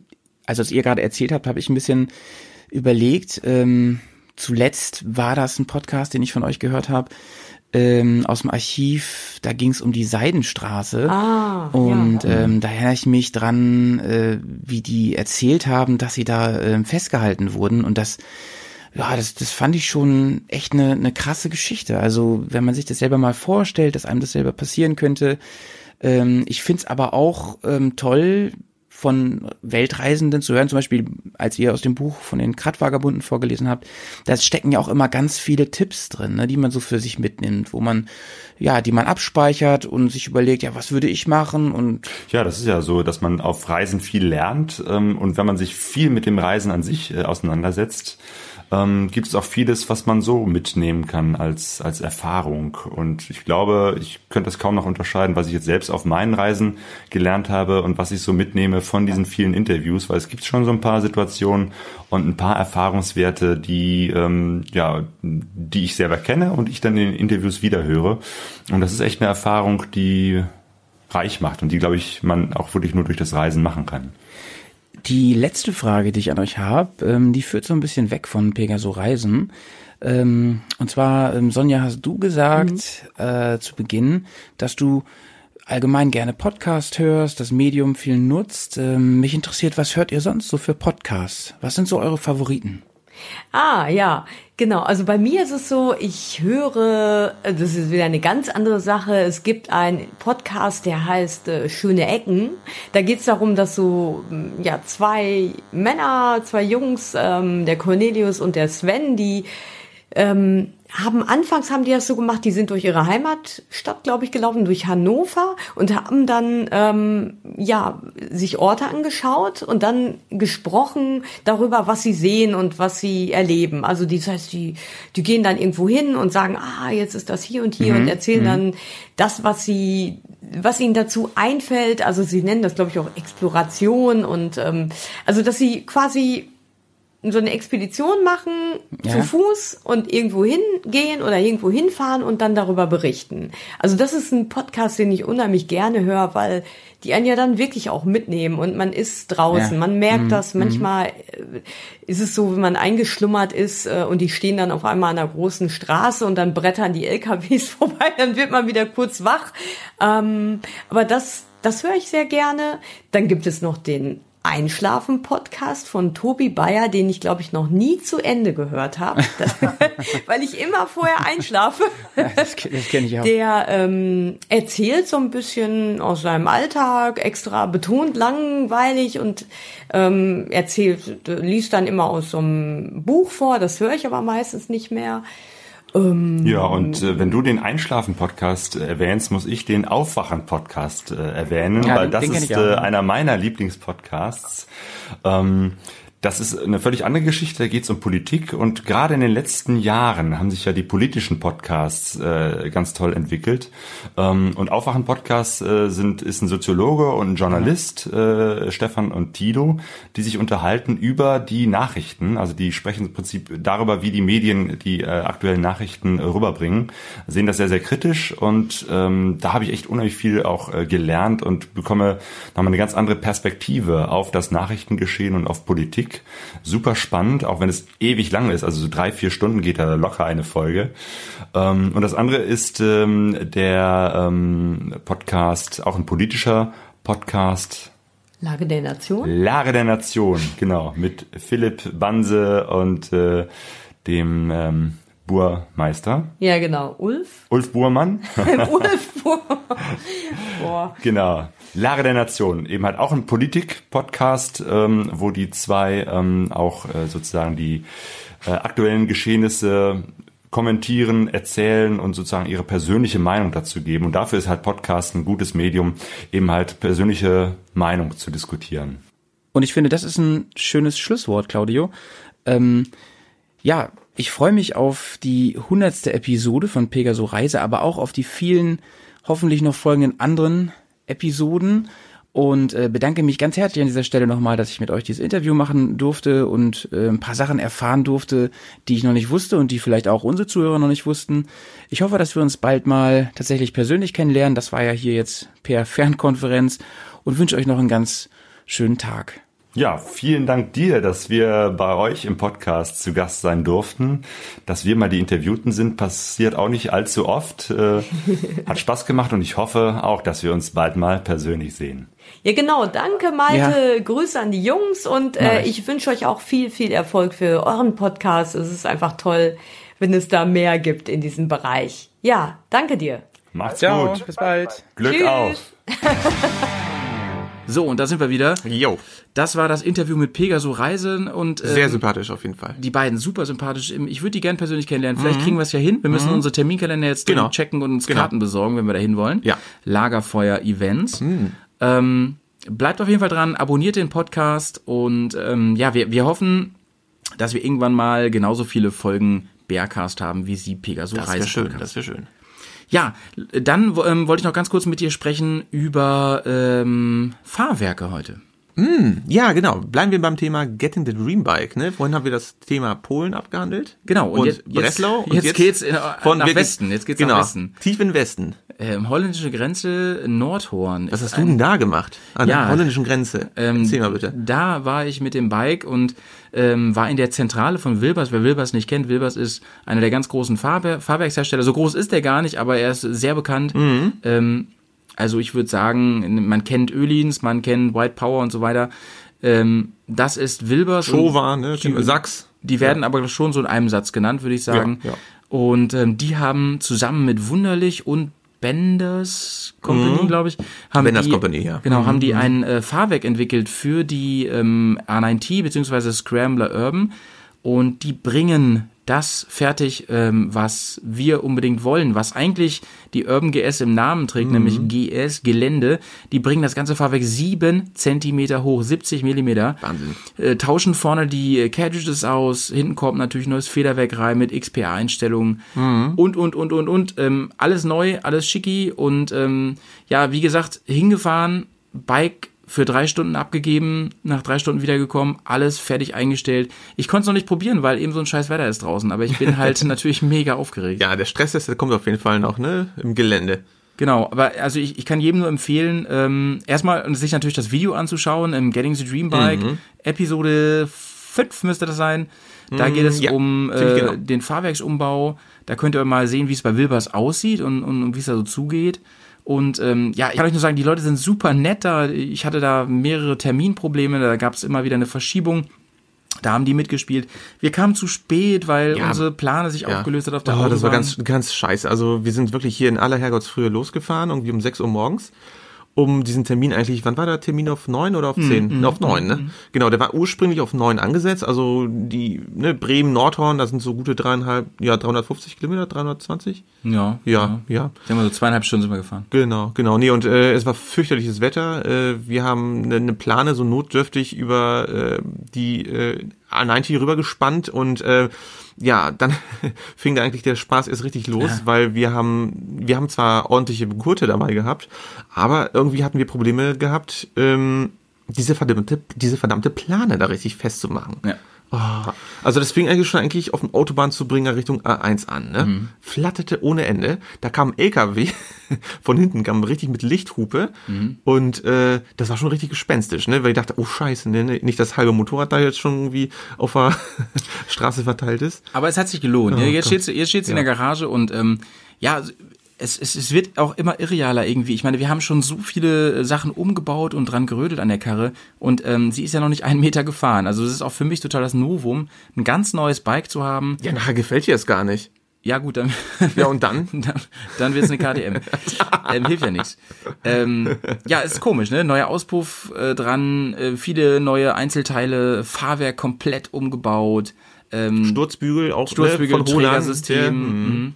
S1: also als ihr gerade erzählt habt, habe ich ein bisschen überlegt, ähm, zuletzt war das ein Podcast, den ich von euch gehört habe, ähm, aus dem Archiv, da ging es um die Seidenstraße.
S4: Ah,
S1: Und ähm, da erinnere ich mich dran, äh, wie die erzählt haben, dass sie da ähm, festgehalten wurden und das ja, das, das fand ich schon echt eine, eine krasse Geschichte. Also, wenn man sich das selber mal vorstellt, dass einem das selber passieren könnte. Ähm, ich find's aber auch ähm, toll, von Weltreisenden zu hören, zum Beispiel, als ihr aus dem Buch von den Kratvagabunden vorgelesen habt, da stecken ja auch immer ganz viele Tipps drin, ne, die man so für sich mitnimmt, wo man, ja, die man abspeichert und sich überlegt, ja, was würde ich machen und
S3: Ja, das ist ja so, dass man auf Reisen viel lernt ähm, und wenn man sich viel mit dem Reisen an sich äh, auseinandersetzt, ähm, gibt es auch vieles, was man so mitnehmen kann als, als Erfahrung. Und ich glaube, ich könnte das kaum noch unterscheiden, was ich jetzt selbst auf meinen Reisen gelernt habe und was ich so mitnehme von diesen vielen Interviews, weil es gibt schon so ein paar Situationen und ein paar Erfahrungswerte, die, ähm, ja, die ich selber kenne und ich dann in den Interviews wiederhöre. Und das ist echt eine Erfahrung, die reich macht und die, glaube ich, man auch wirklich nur durch das Reisen machen kann.
S1: Die letzte Frage, die ich an euch habe, ähm, die führt so ein bisschen weg von Pegaso Reisen. Ähm, und zwar, ähm, Sonja, hast du gesagt äh, zu Beginn, dass du allgemein gerne Podcast hörst, das Medium viel nutzt. Ähm, mich interessiert, was hört ihr sonst so für Podcasts? Was sind so eure Favoriten?
S4: Ah, ja, genau. Also bei mir ist es so, ich höre, das ist wieder eine ganz andere Sache. Es gibt einen Podcast, der heißt äh, Schöne Ecken. Da geht es darum, dass so m, ja zwei Männer, zwei Jungs, ähm, der Cornelius und der Sven, die ähm, haben anfangs haben die das so gemacht, die sind durch ihre Heimatstadt, glaube ich, gelaufen, durch Hannover und haben dann ähm, ja sich Orte angeschaut und dann gesprochen darüber, was sie sehen und was sie erleben. Also das heißt, die die gehen dann irgendwo hin und sagen, ah, jetzt ist das hier und hier und erzählen dann das, was sie was ihnen dazu einfällt. Also sie nennen das, glaube ich, auch Exploration und ähm, also dass sie quasi so eine Expedition machen
S1: Ja.
S4: zu Fuß und irgendwo hingehen oder irgendwo hinfahren und dann darüber berichten. Also das ist ein Podcast, den ich unheimlich gerne höre, weil die einen ja dann wirklich auch mitnehmen und man ist draußen,
S1: Ja.
S4: man merkt das. Manchmal äh, ist es so, wenn man eingeschlummert ist äh, und die stehen dann auf einmal an einer großen Straße und dann brettern die LKWs *laughs* vorbei, dann wird man wieder kurz wach. Ähm, aber das, das höre ich sehr gerne. Dann gibt es noch den Einschlafen-Podcast von Tobi Bayer, den ich, glaube ich, noch nie zu Ende gehört habe, *laughs* *laughs* weil ich immer vorher einschlafe. *laughs*
S1: Das, das kenne ich auch.
S4: Der ähm, erzählt so ein bisschen aus seinem Alltag, extra betont langweilig und ähm, erzählt, liest dann immer aus so einem Buch vor, das höre ich aber meistens nicht mehr.
S3: Ja, und äh, wenn du den Einschlafen-Podcast äh, erwähnst, muss ich den Aufwachen-Podcast äh, erwähnen,
S1: Ja,
S3: weil
S1: den-
S3: das ist äh, einer meiner Lieblingspodcasts. Ähm, das ist eine völlig andere Geschichte, da geht es um Politik und gerade in den letzten Jahren haben sich ja die politischen Podcasts äh, ganz toll entwickelt. Ähm, und Aufwachen-Podcasts äh, sind ist ein Soziologe und ein Journalist, äh, Stefan und Tilo, die sich unterhalten über die Nachrichten. Also die sprechen im Prinzip darüber, wie die Medien die äh, aktuellen Nachrichten äh, rüberbringen, sehen das sehr, sehr kritisch und ähm, da habe ich echt unheimlich viel auch äh, gelernt und bekomme nochmal eine ganz andere Perspektive auf das Nachrichtengeschehen und auf Politik. Super spannend, auch wenn es ewig lang ist, also so drei, vier Stunden geht da locker eine Folge. Ähm, und das andere ist ähm, der ähm, Podcast, auch ein politischer Podcast,
S4: Lage der Nation.
S3: Lage der Nation, genau, mit Philipp Banse und äh, dem Burmeister,
S4: Ja, genau. Ulf.
S3: Ulf Burmann. *laughs*
S4: Ulf. *laughs* Boah.
S3: Genau. Lage der Nation, eben halt auch ein Politik-Podcast, ähm, wo die zwei ähm, auch äh, sozusagen die äh, aktuellen Geschehnisse kommentieren, erzählen und sozusagen ihre persönliche Meinung dazu geben. Und dafür ist halt Podcast ein gutes Medium, eben halt persönliche Meinung zu diskutieren.
S1: Und ich finde, das ist ein schönes Schlusswort, Claudio. Ähm, Ja, ich freue mich auf die hundertste Episode von Pegaso Reise, aber auch auf die vielen hoffentlich noch folgenden anderen Episoden und äh, bedanke mich ganz herzlich an dieser Stelle nochmal, dass ich mit euch dieses Interview machen durfte und äh, ein paar Sachen erfahren durfte, die ich noch nicht wusste und die vielleicht auch unsere Zuhörer noch nicht wussten. Ich hoffe, dass wir uns bald mal tatsächlich persönlich kennenlernen. Das war ja hier jetzt per *laughs* Fernkonferenz und wünsche euch noch einen ganz schönen Tag.
S3: Ja, vielen Dank dir, dass wir bei euch im Podcast zu Gast sein durften. Dass wir mal die Interviewten sind, passiert auch nicht allzu oft. Äh, hat Spaß gemacht und ich hoffe auch, dass wir uns bald mal persönlich sehen.
S4: Ja, genau. Danke, Malte. Ja. Grüße an die Jungs und äh, ich wünsche euch auch viel, viel Erfolg für euren Podcast. Es ist einfach toll, wenn es da mehr gibt in diesem Bereich. Ja, danke dir.
S3: Macht's Ciao, gut.
S1: Bis bald.
S3: Glück Tschüss. auf. *laughs*
S1: So, und da sind wir wieder.
S2: Jo.
S1: Das war das Interview mit Pegaso Reisen und
S2: ähm, sehr sympathisch auf jeden Fall.
S1: Die beiden super sympathisch. Ich würde die gern persönlich kennenlernen. Vielleicht mhm. kriegen wir es ja hin. Wir müssen mhm. unsere Terminkalender jetzt genau. checken und uns genau. Karten besorgen, wenn wir da hin wollen.
S2: Ja.
S1: Lagerfeuer Events. Mhm. Ähm, bleibt auf jeden Fall dran, abonniert den Podcast und ähm, ja, wir, wir hoffen, dass wir irgendwann mal genauso viele Folgen Bearcast haben, wie sie Pegaso
S2: Reisen. Das wäre schön, das wäre schön.
S1: Ja, dann ähm, wollte ich noch ganz kurz mit dir sprechen über ähm, Fahrwerke heute.
S2: Mm, ja, genau. Bleiben wir beim Thema Getting the Dream Bike. Ne? Vorhin haben wir das Thema Polen abgehandelt.
S1: Genau.
S2: Und, und jetzt, Breslau.
S1: Und jetzt, jetzt geht's in, von, nach Westen. Jetzt geht's
S2: genau,
S1: nach Westen.
S2: Tief in Westen.
S1: Ähm, holländische Grenze, Nordhorn.
S2: Was hast du denn da gemacht? An ja, der holländischen Grenze.
S1: Ähm, Erzähl mal bitte. Da war ich mit dem Bike und ähm, war in der Zentrale von Wilbers. Wer Wilbers nicht kennt, Wilbers ist einer der ganz großen Fahrwer Fahrwerkshersteller. So groß ist der gar nicht, aber er ist sehr bekannt.
S2: Mhm.
S1: Ähm, also ich würde sagen, man kennt Ölins, man kennt White Power und so weiter. Ähm, das ist Wilbers.
S2: Showa, ne? Die, Sachs.
S1: Die werden ja. aber schon so in einem Satz genannt, würde ich sagen.
S2: Ja, ja.
S1: Und ähm, die haben zusammen mit Wunderlich und Benders Company, mhm. glaube ich, haben
S2: Benders
S1: die,
S2: Company, ja.
S1: Genau,
S2: mhm.
S1: haben die mhm. ein äh, Fahrwerk entwickelt für die ähm, R9T bzw. Scrambler Urban und die bringen das fertig, ähm, was wir unbedingt wollen, was eigentlich die Urban GS im Namen trägt, mhm. nämlich GS Gelände. Die bringen das ganze Fahrwerk sieben Zentimeter hoch, 70 Millimeter.
S2: Wahnsinn.
S1: Äh, tauschen vorne die Carriages aus, hinten kommt natürlich neues Federwerk rein mit XPA-Einstellungen
S2: mhm.
S1: und, und, und, und, und. Ähm, alles neu, alles schicki und ähm, ja, wie gesagt, hingefahren, Bike für drei Stunden abgegeben, nach drei Stunden wiedergekommen, alles fertig eingestellt. Ich konnte es noch nicht probieren, weil eben so ein scheiß Wetter ist draußen, aber ich bin *laughs* halt natürlich mega aufgeregt.
S2: Ja, der Stress ist, der kommt auf jeden Fall noch, ne, im Gelände.
S1: Genau, aber also ich, ich kann jedem nur empfehlen, ähm, erstmal sich natürlich das Video anzuschauen, im Getting the Dream Bike, mhm. Episode 5 müsste das sein. Da geht es
S2: ja,
S1: um äh, genau. den Fahrwerksumbau. Da könnt ihr mal sehen, wie es bei Wilbers aussieht und, und, und wie es da so zugeht. Und ähm, ja, ich kann euch nur sagen, die Leute sind super nett da. Ich hatte da mehrere Terminprobleme, da gab es immer wieder eine Verschiebung. Da haben die mitgespielt. Wir kamen zu spät, weil ja, unsere Plane sich ja. aufgelöst hat auf der
S2: oh,
S1: Autobahn.
S2: Das war ganz, ganz scheiße. Also wir sind wirklich hier in aller Herrgottsfrühe losgefahren, irgendwie um 6 Uhr morgens um diesen Termin eigentlich, wann war der Termin auf neun oder auf hm, zehn? Mm, auf neun, ne? Mm. Genau, der war ursprünglich auf neun angesetzt, also die, ne, Bremen, Nordhorn, das sind so gute dreieinhalb, ja, 350 Kilometer, 320?
S1: Ja.
S2: Ja, ja.
S1: Sagen wir so zweieinhalb Stunden sind wir gefahren.
S2: Genau, genau. Nee, und äh, es war fürchterliches Wetter. Äh, wir haben eine, eine Plane so notdürftig über äh, die äh, A90 rübergespannt und äh, ja, dann *laughs* fing da eigentlich der Spaß erst richtig los, ja. weil wir haben, wir haben zwar ordentliche Gurte dabei gehabt, aber irgendwie hatten wir Probleme gehabt, ähm, diese verdammte, diese verdammte Plane da richtig festzumachen.
S1: Ja.
S2: Oh, also das fing eigentlich schon eigentlich auf dem Autobahnzubringer Richtung A1 an, ne? Mhm. Flatterte ohne Ende. Da kam ein LKW *laughs* von hinten, kam richtig mit Lichthupe mhm. und äh, das war schon richtig gespenstisch, ne? Weil ich dachte, oh Scheiße, ne? ne nicht das halbe Motorrad da jetzt schon irgendwie auf der *laughs* Straße verteilt ist.
S1: Aber es hat sich gelohnt. Oh, jetzt steht jetzt steht's ja. in der Garage und ähm, ja, es, es, es wird auch immer irrealer irgendwie. Ich meine, wir haben schon so viele Sachen umgebaut und dran gerödelt an der Karre und ähm, sie ist ja noch nicht einen Meter gefahren. Also es ist auch für mich total das Novum, ein ganz neues Bike zu haben.
S2: Ja, nachher gefällt dir es gar nicht.
S1: Ja gut, dann. *laughs*
S2: Ja und dann? *laughs*
S1: dann, dann wird es eine KTM. ähm, hilft ja nichts. Ähm, ja, ist komisch, ne? Neuer Auspuff äh, dran, äh, viele neue Einzelteile, Fahrwerk komplett umgebaut.
S2: Ähm, Sturzbügel auch
S1: Sturzbügel,
S2: ne,
S1: von Trägersystem. Mhm.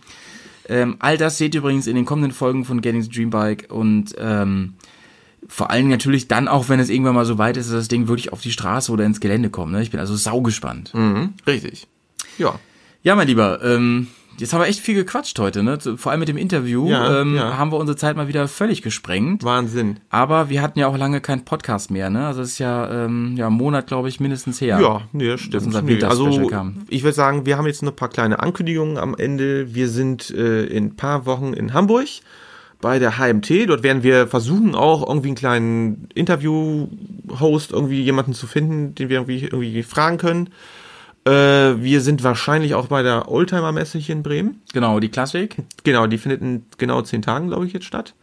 S1: Ähm, all das seht ihr übrigens in den kommenden Folgen von Getting the Dream Bike und ähm, vor allem natürlich dann auch, wenn es irgendwann mal so weit ist, dass das Ding wirklich auf die Straße oder ins Gelände kommt. Ne? Ich bin also saugespannt.
S2: Mhm, richtig. Ja.
S1: Ja, mein Lieber, ähm, jetzt haben wir echt viel gequatscht heute, ne? Vor allem mit dem Interview
S2: Ja,
S1: ähm,
S2: ja.
S1: haben wir unsere Zeit mal wieder völlig gesprengt.
S2: Wahnsinn.
S1: Aber wir hatten ja auch lange keinen Podcast mehr, ne? Also es ist ja, ähm, ja, ein Monat, glaube ich, mindestens her.
S2: Ja, nee, das stimmt.
S1: unser
S2: Nee, also,
S1: kam.
S2: ich würde sagen, wir haben jetzt noch ein paar kleine Ankündigungen am Ende. Wir sind äh, in ein paar Wochen in Hamburg bei der HMT. Dort werden wir versuchen, auch irgendwie einen kleinen Interview-Host, irgendwie jemanden zu finden, den wir irgendwie, irgendwie fragen können. Äh, wir sind wahrscheinlich auch bei der Oldtimer-Messe hier in Bremen.
S1: Genau, die Klassik.
S2: Genau, die findet in genau zehn Tagen, glaube ich, jetzt statt.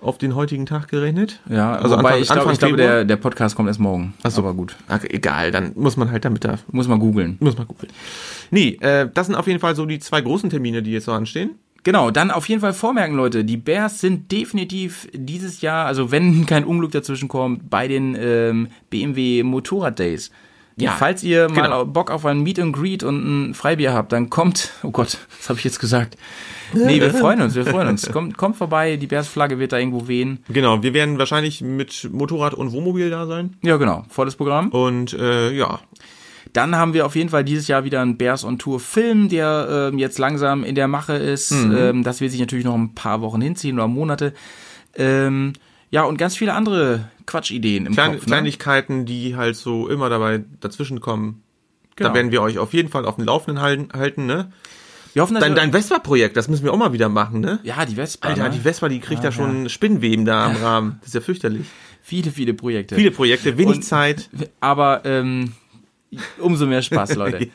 S2: Auf den heutigen Tag gerechnet.
S1: Ja,
S2: also Anfang,
S1: ich glaube,
S2: Anfang
S1: ich glaube der, der Podcast kommt erst morgen.
S2: Ach so.
S1: Aber gut.
S2: Ach, egal, dann muss man halt damit da
S1: Muss mal googeln.
S2: Muss mal googeln. Nee, äh, das sind auf jeden Fall so die zwei großen Termine, die jetzt so anstehen.
S1: Genau, dann auf jeden Fall vormerken, Leute, die Bears sind definitiv dieses Jahr, also wenn kein Unglück dazwischen kommt, bei den ähm, BMW Motorrad Days.
S2: Ja,
S1: Falls ihr mal
S2: genau.
S1: Bock auf ein Meet and Greet und ein Freibier habt, dann kommt, oh Gott, *laughs* was habe ich jetzt gesagt? Nee, wir freuen uns, wir freuen uns. *laughs* Kommt, kommt vorbei, die Bears-Flagge wird da irgendwo wehen.
S2: Genau, wir werden wahrscheinlich mit Motorrad und Wohnmobil da sein.
S1: Ja, genau, volles Programm.
S2: Und äh, ja,
S1: Dann haben wir auf jeden Fall dieses Jahr wieder einen Bears on Tour Film, der ähm, jetzt langsam in der Mache ist.
S2: Mhm.
S1: Ähm, das wird sich natürlich noch ein paar Wochen hinziehen oder Monate. Ähm, ja, und ganz viele andere Quatschideen im
S2: Klein,
S1: Kopf. Ne?
S2: Kleinigkeiten, die halt so immer dabei dazwischen kommen.
S1: Genau.
S2: Da werden wir euch auf jeden Fall auf dem Laufenden halten, halten ne?
S1: Wir hoffen,
S2: Dein, dein Vespa-Projekt, das müssen wir auch mal wieder machen, ne?
S1: ja, die Vespa.
S2: Alter,
S1: ne?
S2: die Vespa, die kriegt da schon Spinnweben da am Rahmen. Das ist ja fürchterlich.
S1: viele, viele Projekte.
S2: Viele Projekte, wenig
S1: Und-
S2: Zeit.
S1: Aber ähm, umso mehr Spaß, *laughs* Leute.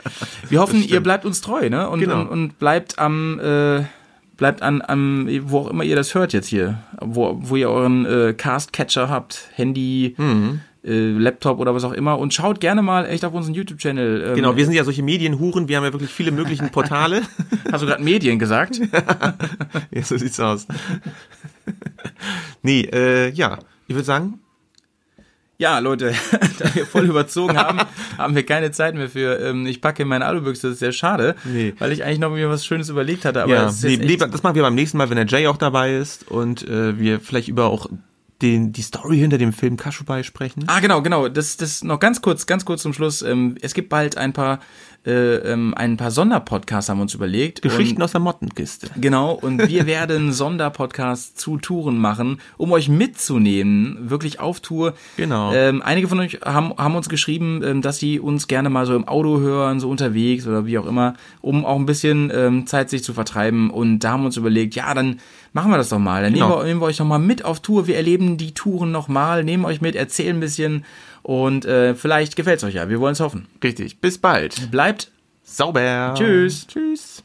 S1: Wir hoffen, ihr bleibt uns treu, ne? Und,
S2: Genau.
S1: und, und bleibt am, äh, bleibt an, am, wo auch immer ihr das hört jetzt hier, wo, wo ihr euren äh, Cast-Catcher habt, Handy,
S2: Mhm.
S1: äh, Laptop oder was auch immer. Und schaut gerne mal echt auf unseren YouTube-Channel. Ähm,
S2: Genau, wir sind ja solche Medienhuren, wir haben ja wirklich viele möglichen *laughs* Portale.
S1: Hast du gerade Medien gesagt? *laughs*
S2: ja, so sieht's aus. nee, äh, ja, ich würde sagen,
S1: Ja, Leute, *laughs* da wir voll überzogen haben, *laughs* haben wir keine Zeit mehr für. Ähm, ich packe in meine Alubüchse, das ist sehr schade,
S2: Nee.
S1: weil ich eigentlich noch mir was Schönes überlegt hatte. Aber
S2: ja,
S1: ist
S2: nee, nee, das machen wir beim nächsten Mal, wenn der Jay auch dabei ist und äh, wir vielleicht über auch den, die Story hinter dem Film Kashubai sprechen.
S1: Ah, genau, genau. Das, das noch ganz kurz, ganz kurz zum Schluss. Ähm, es gibt bald ein paar, äh, ähm, ein paar Sonderpodcasts haben wir uns überlegt.
S2: Geschichten
S1: Und,
S2: aus der Mottenkiste.
S1: genau. Und wir werden *laughs* Sonderpodcasts zu Touren machen, um euch mitzunehmen, wirklich auf Tour.
S2: Genau.
S1: Ähm, einige von euch haben, haben uns geschrieben, ähm, dass sie uns gerne mal so im Auto hören, so unterwegs oder wie auch immer, um auch ein bisschen ähm, Zeit sich zu vertreiben. Und da haben wir uns überlegt, ja, dann machen wir das doch mal. Dann nehmen,
S2: Genau.
S1: wir, nehmen wir euch noch mal mit auf Tour. Wir erleben die Touren noch mal, nehmen euch mit, erzählen ein bisschen und äh, vielleicht gefällt's euch ja. Wir wollen es hoffen.
S2: Richtig. Bis bald.
S1: Bleibt
S2: Sauber.
S1: Tschüss.
S2: Tschüss.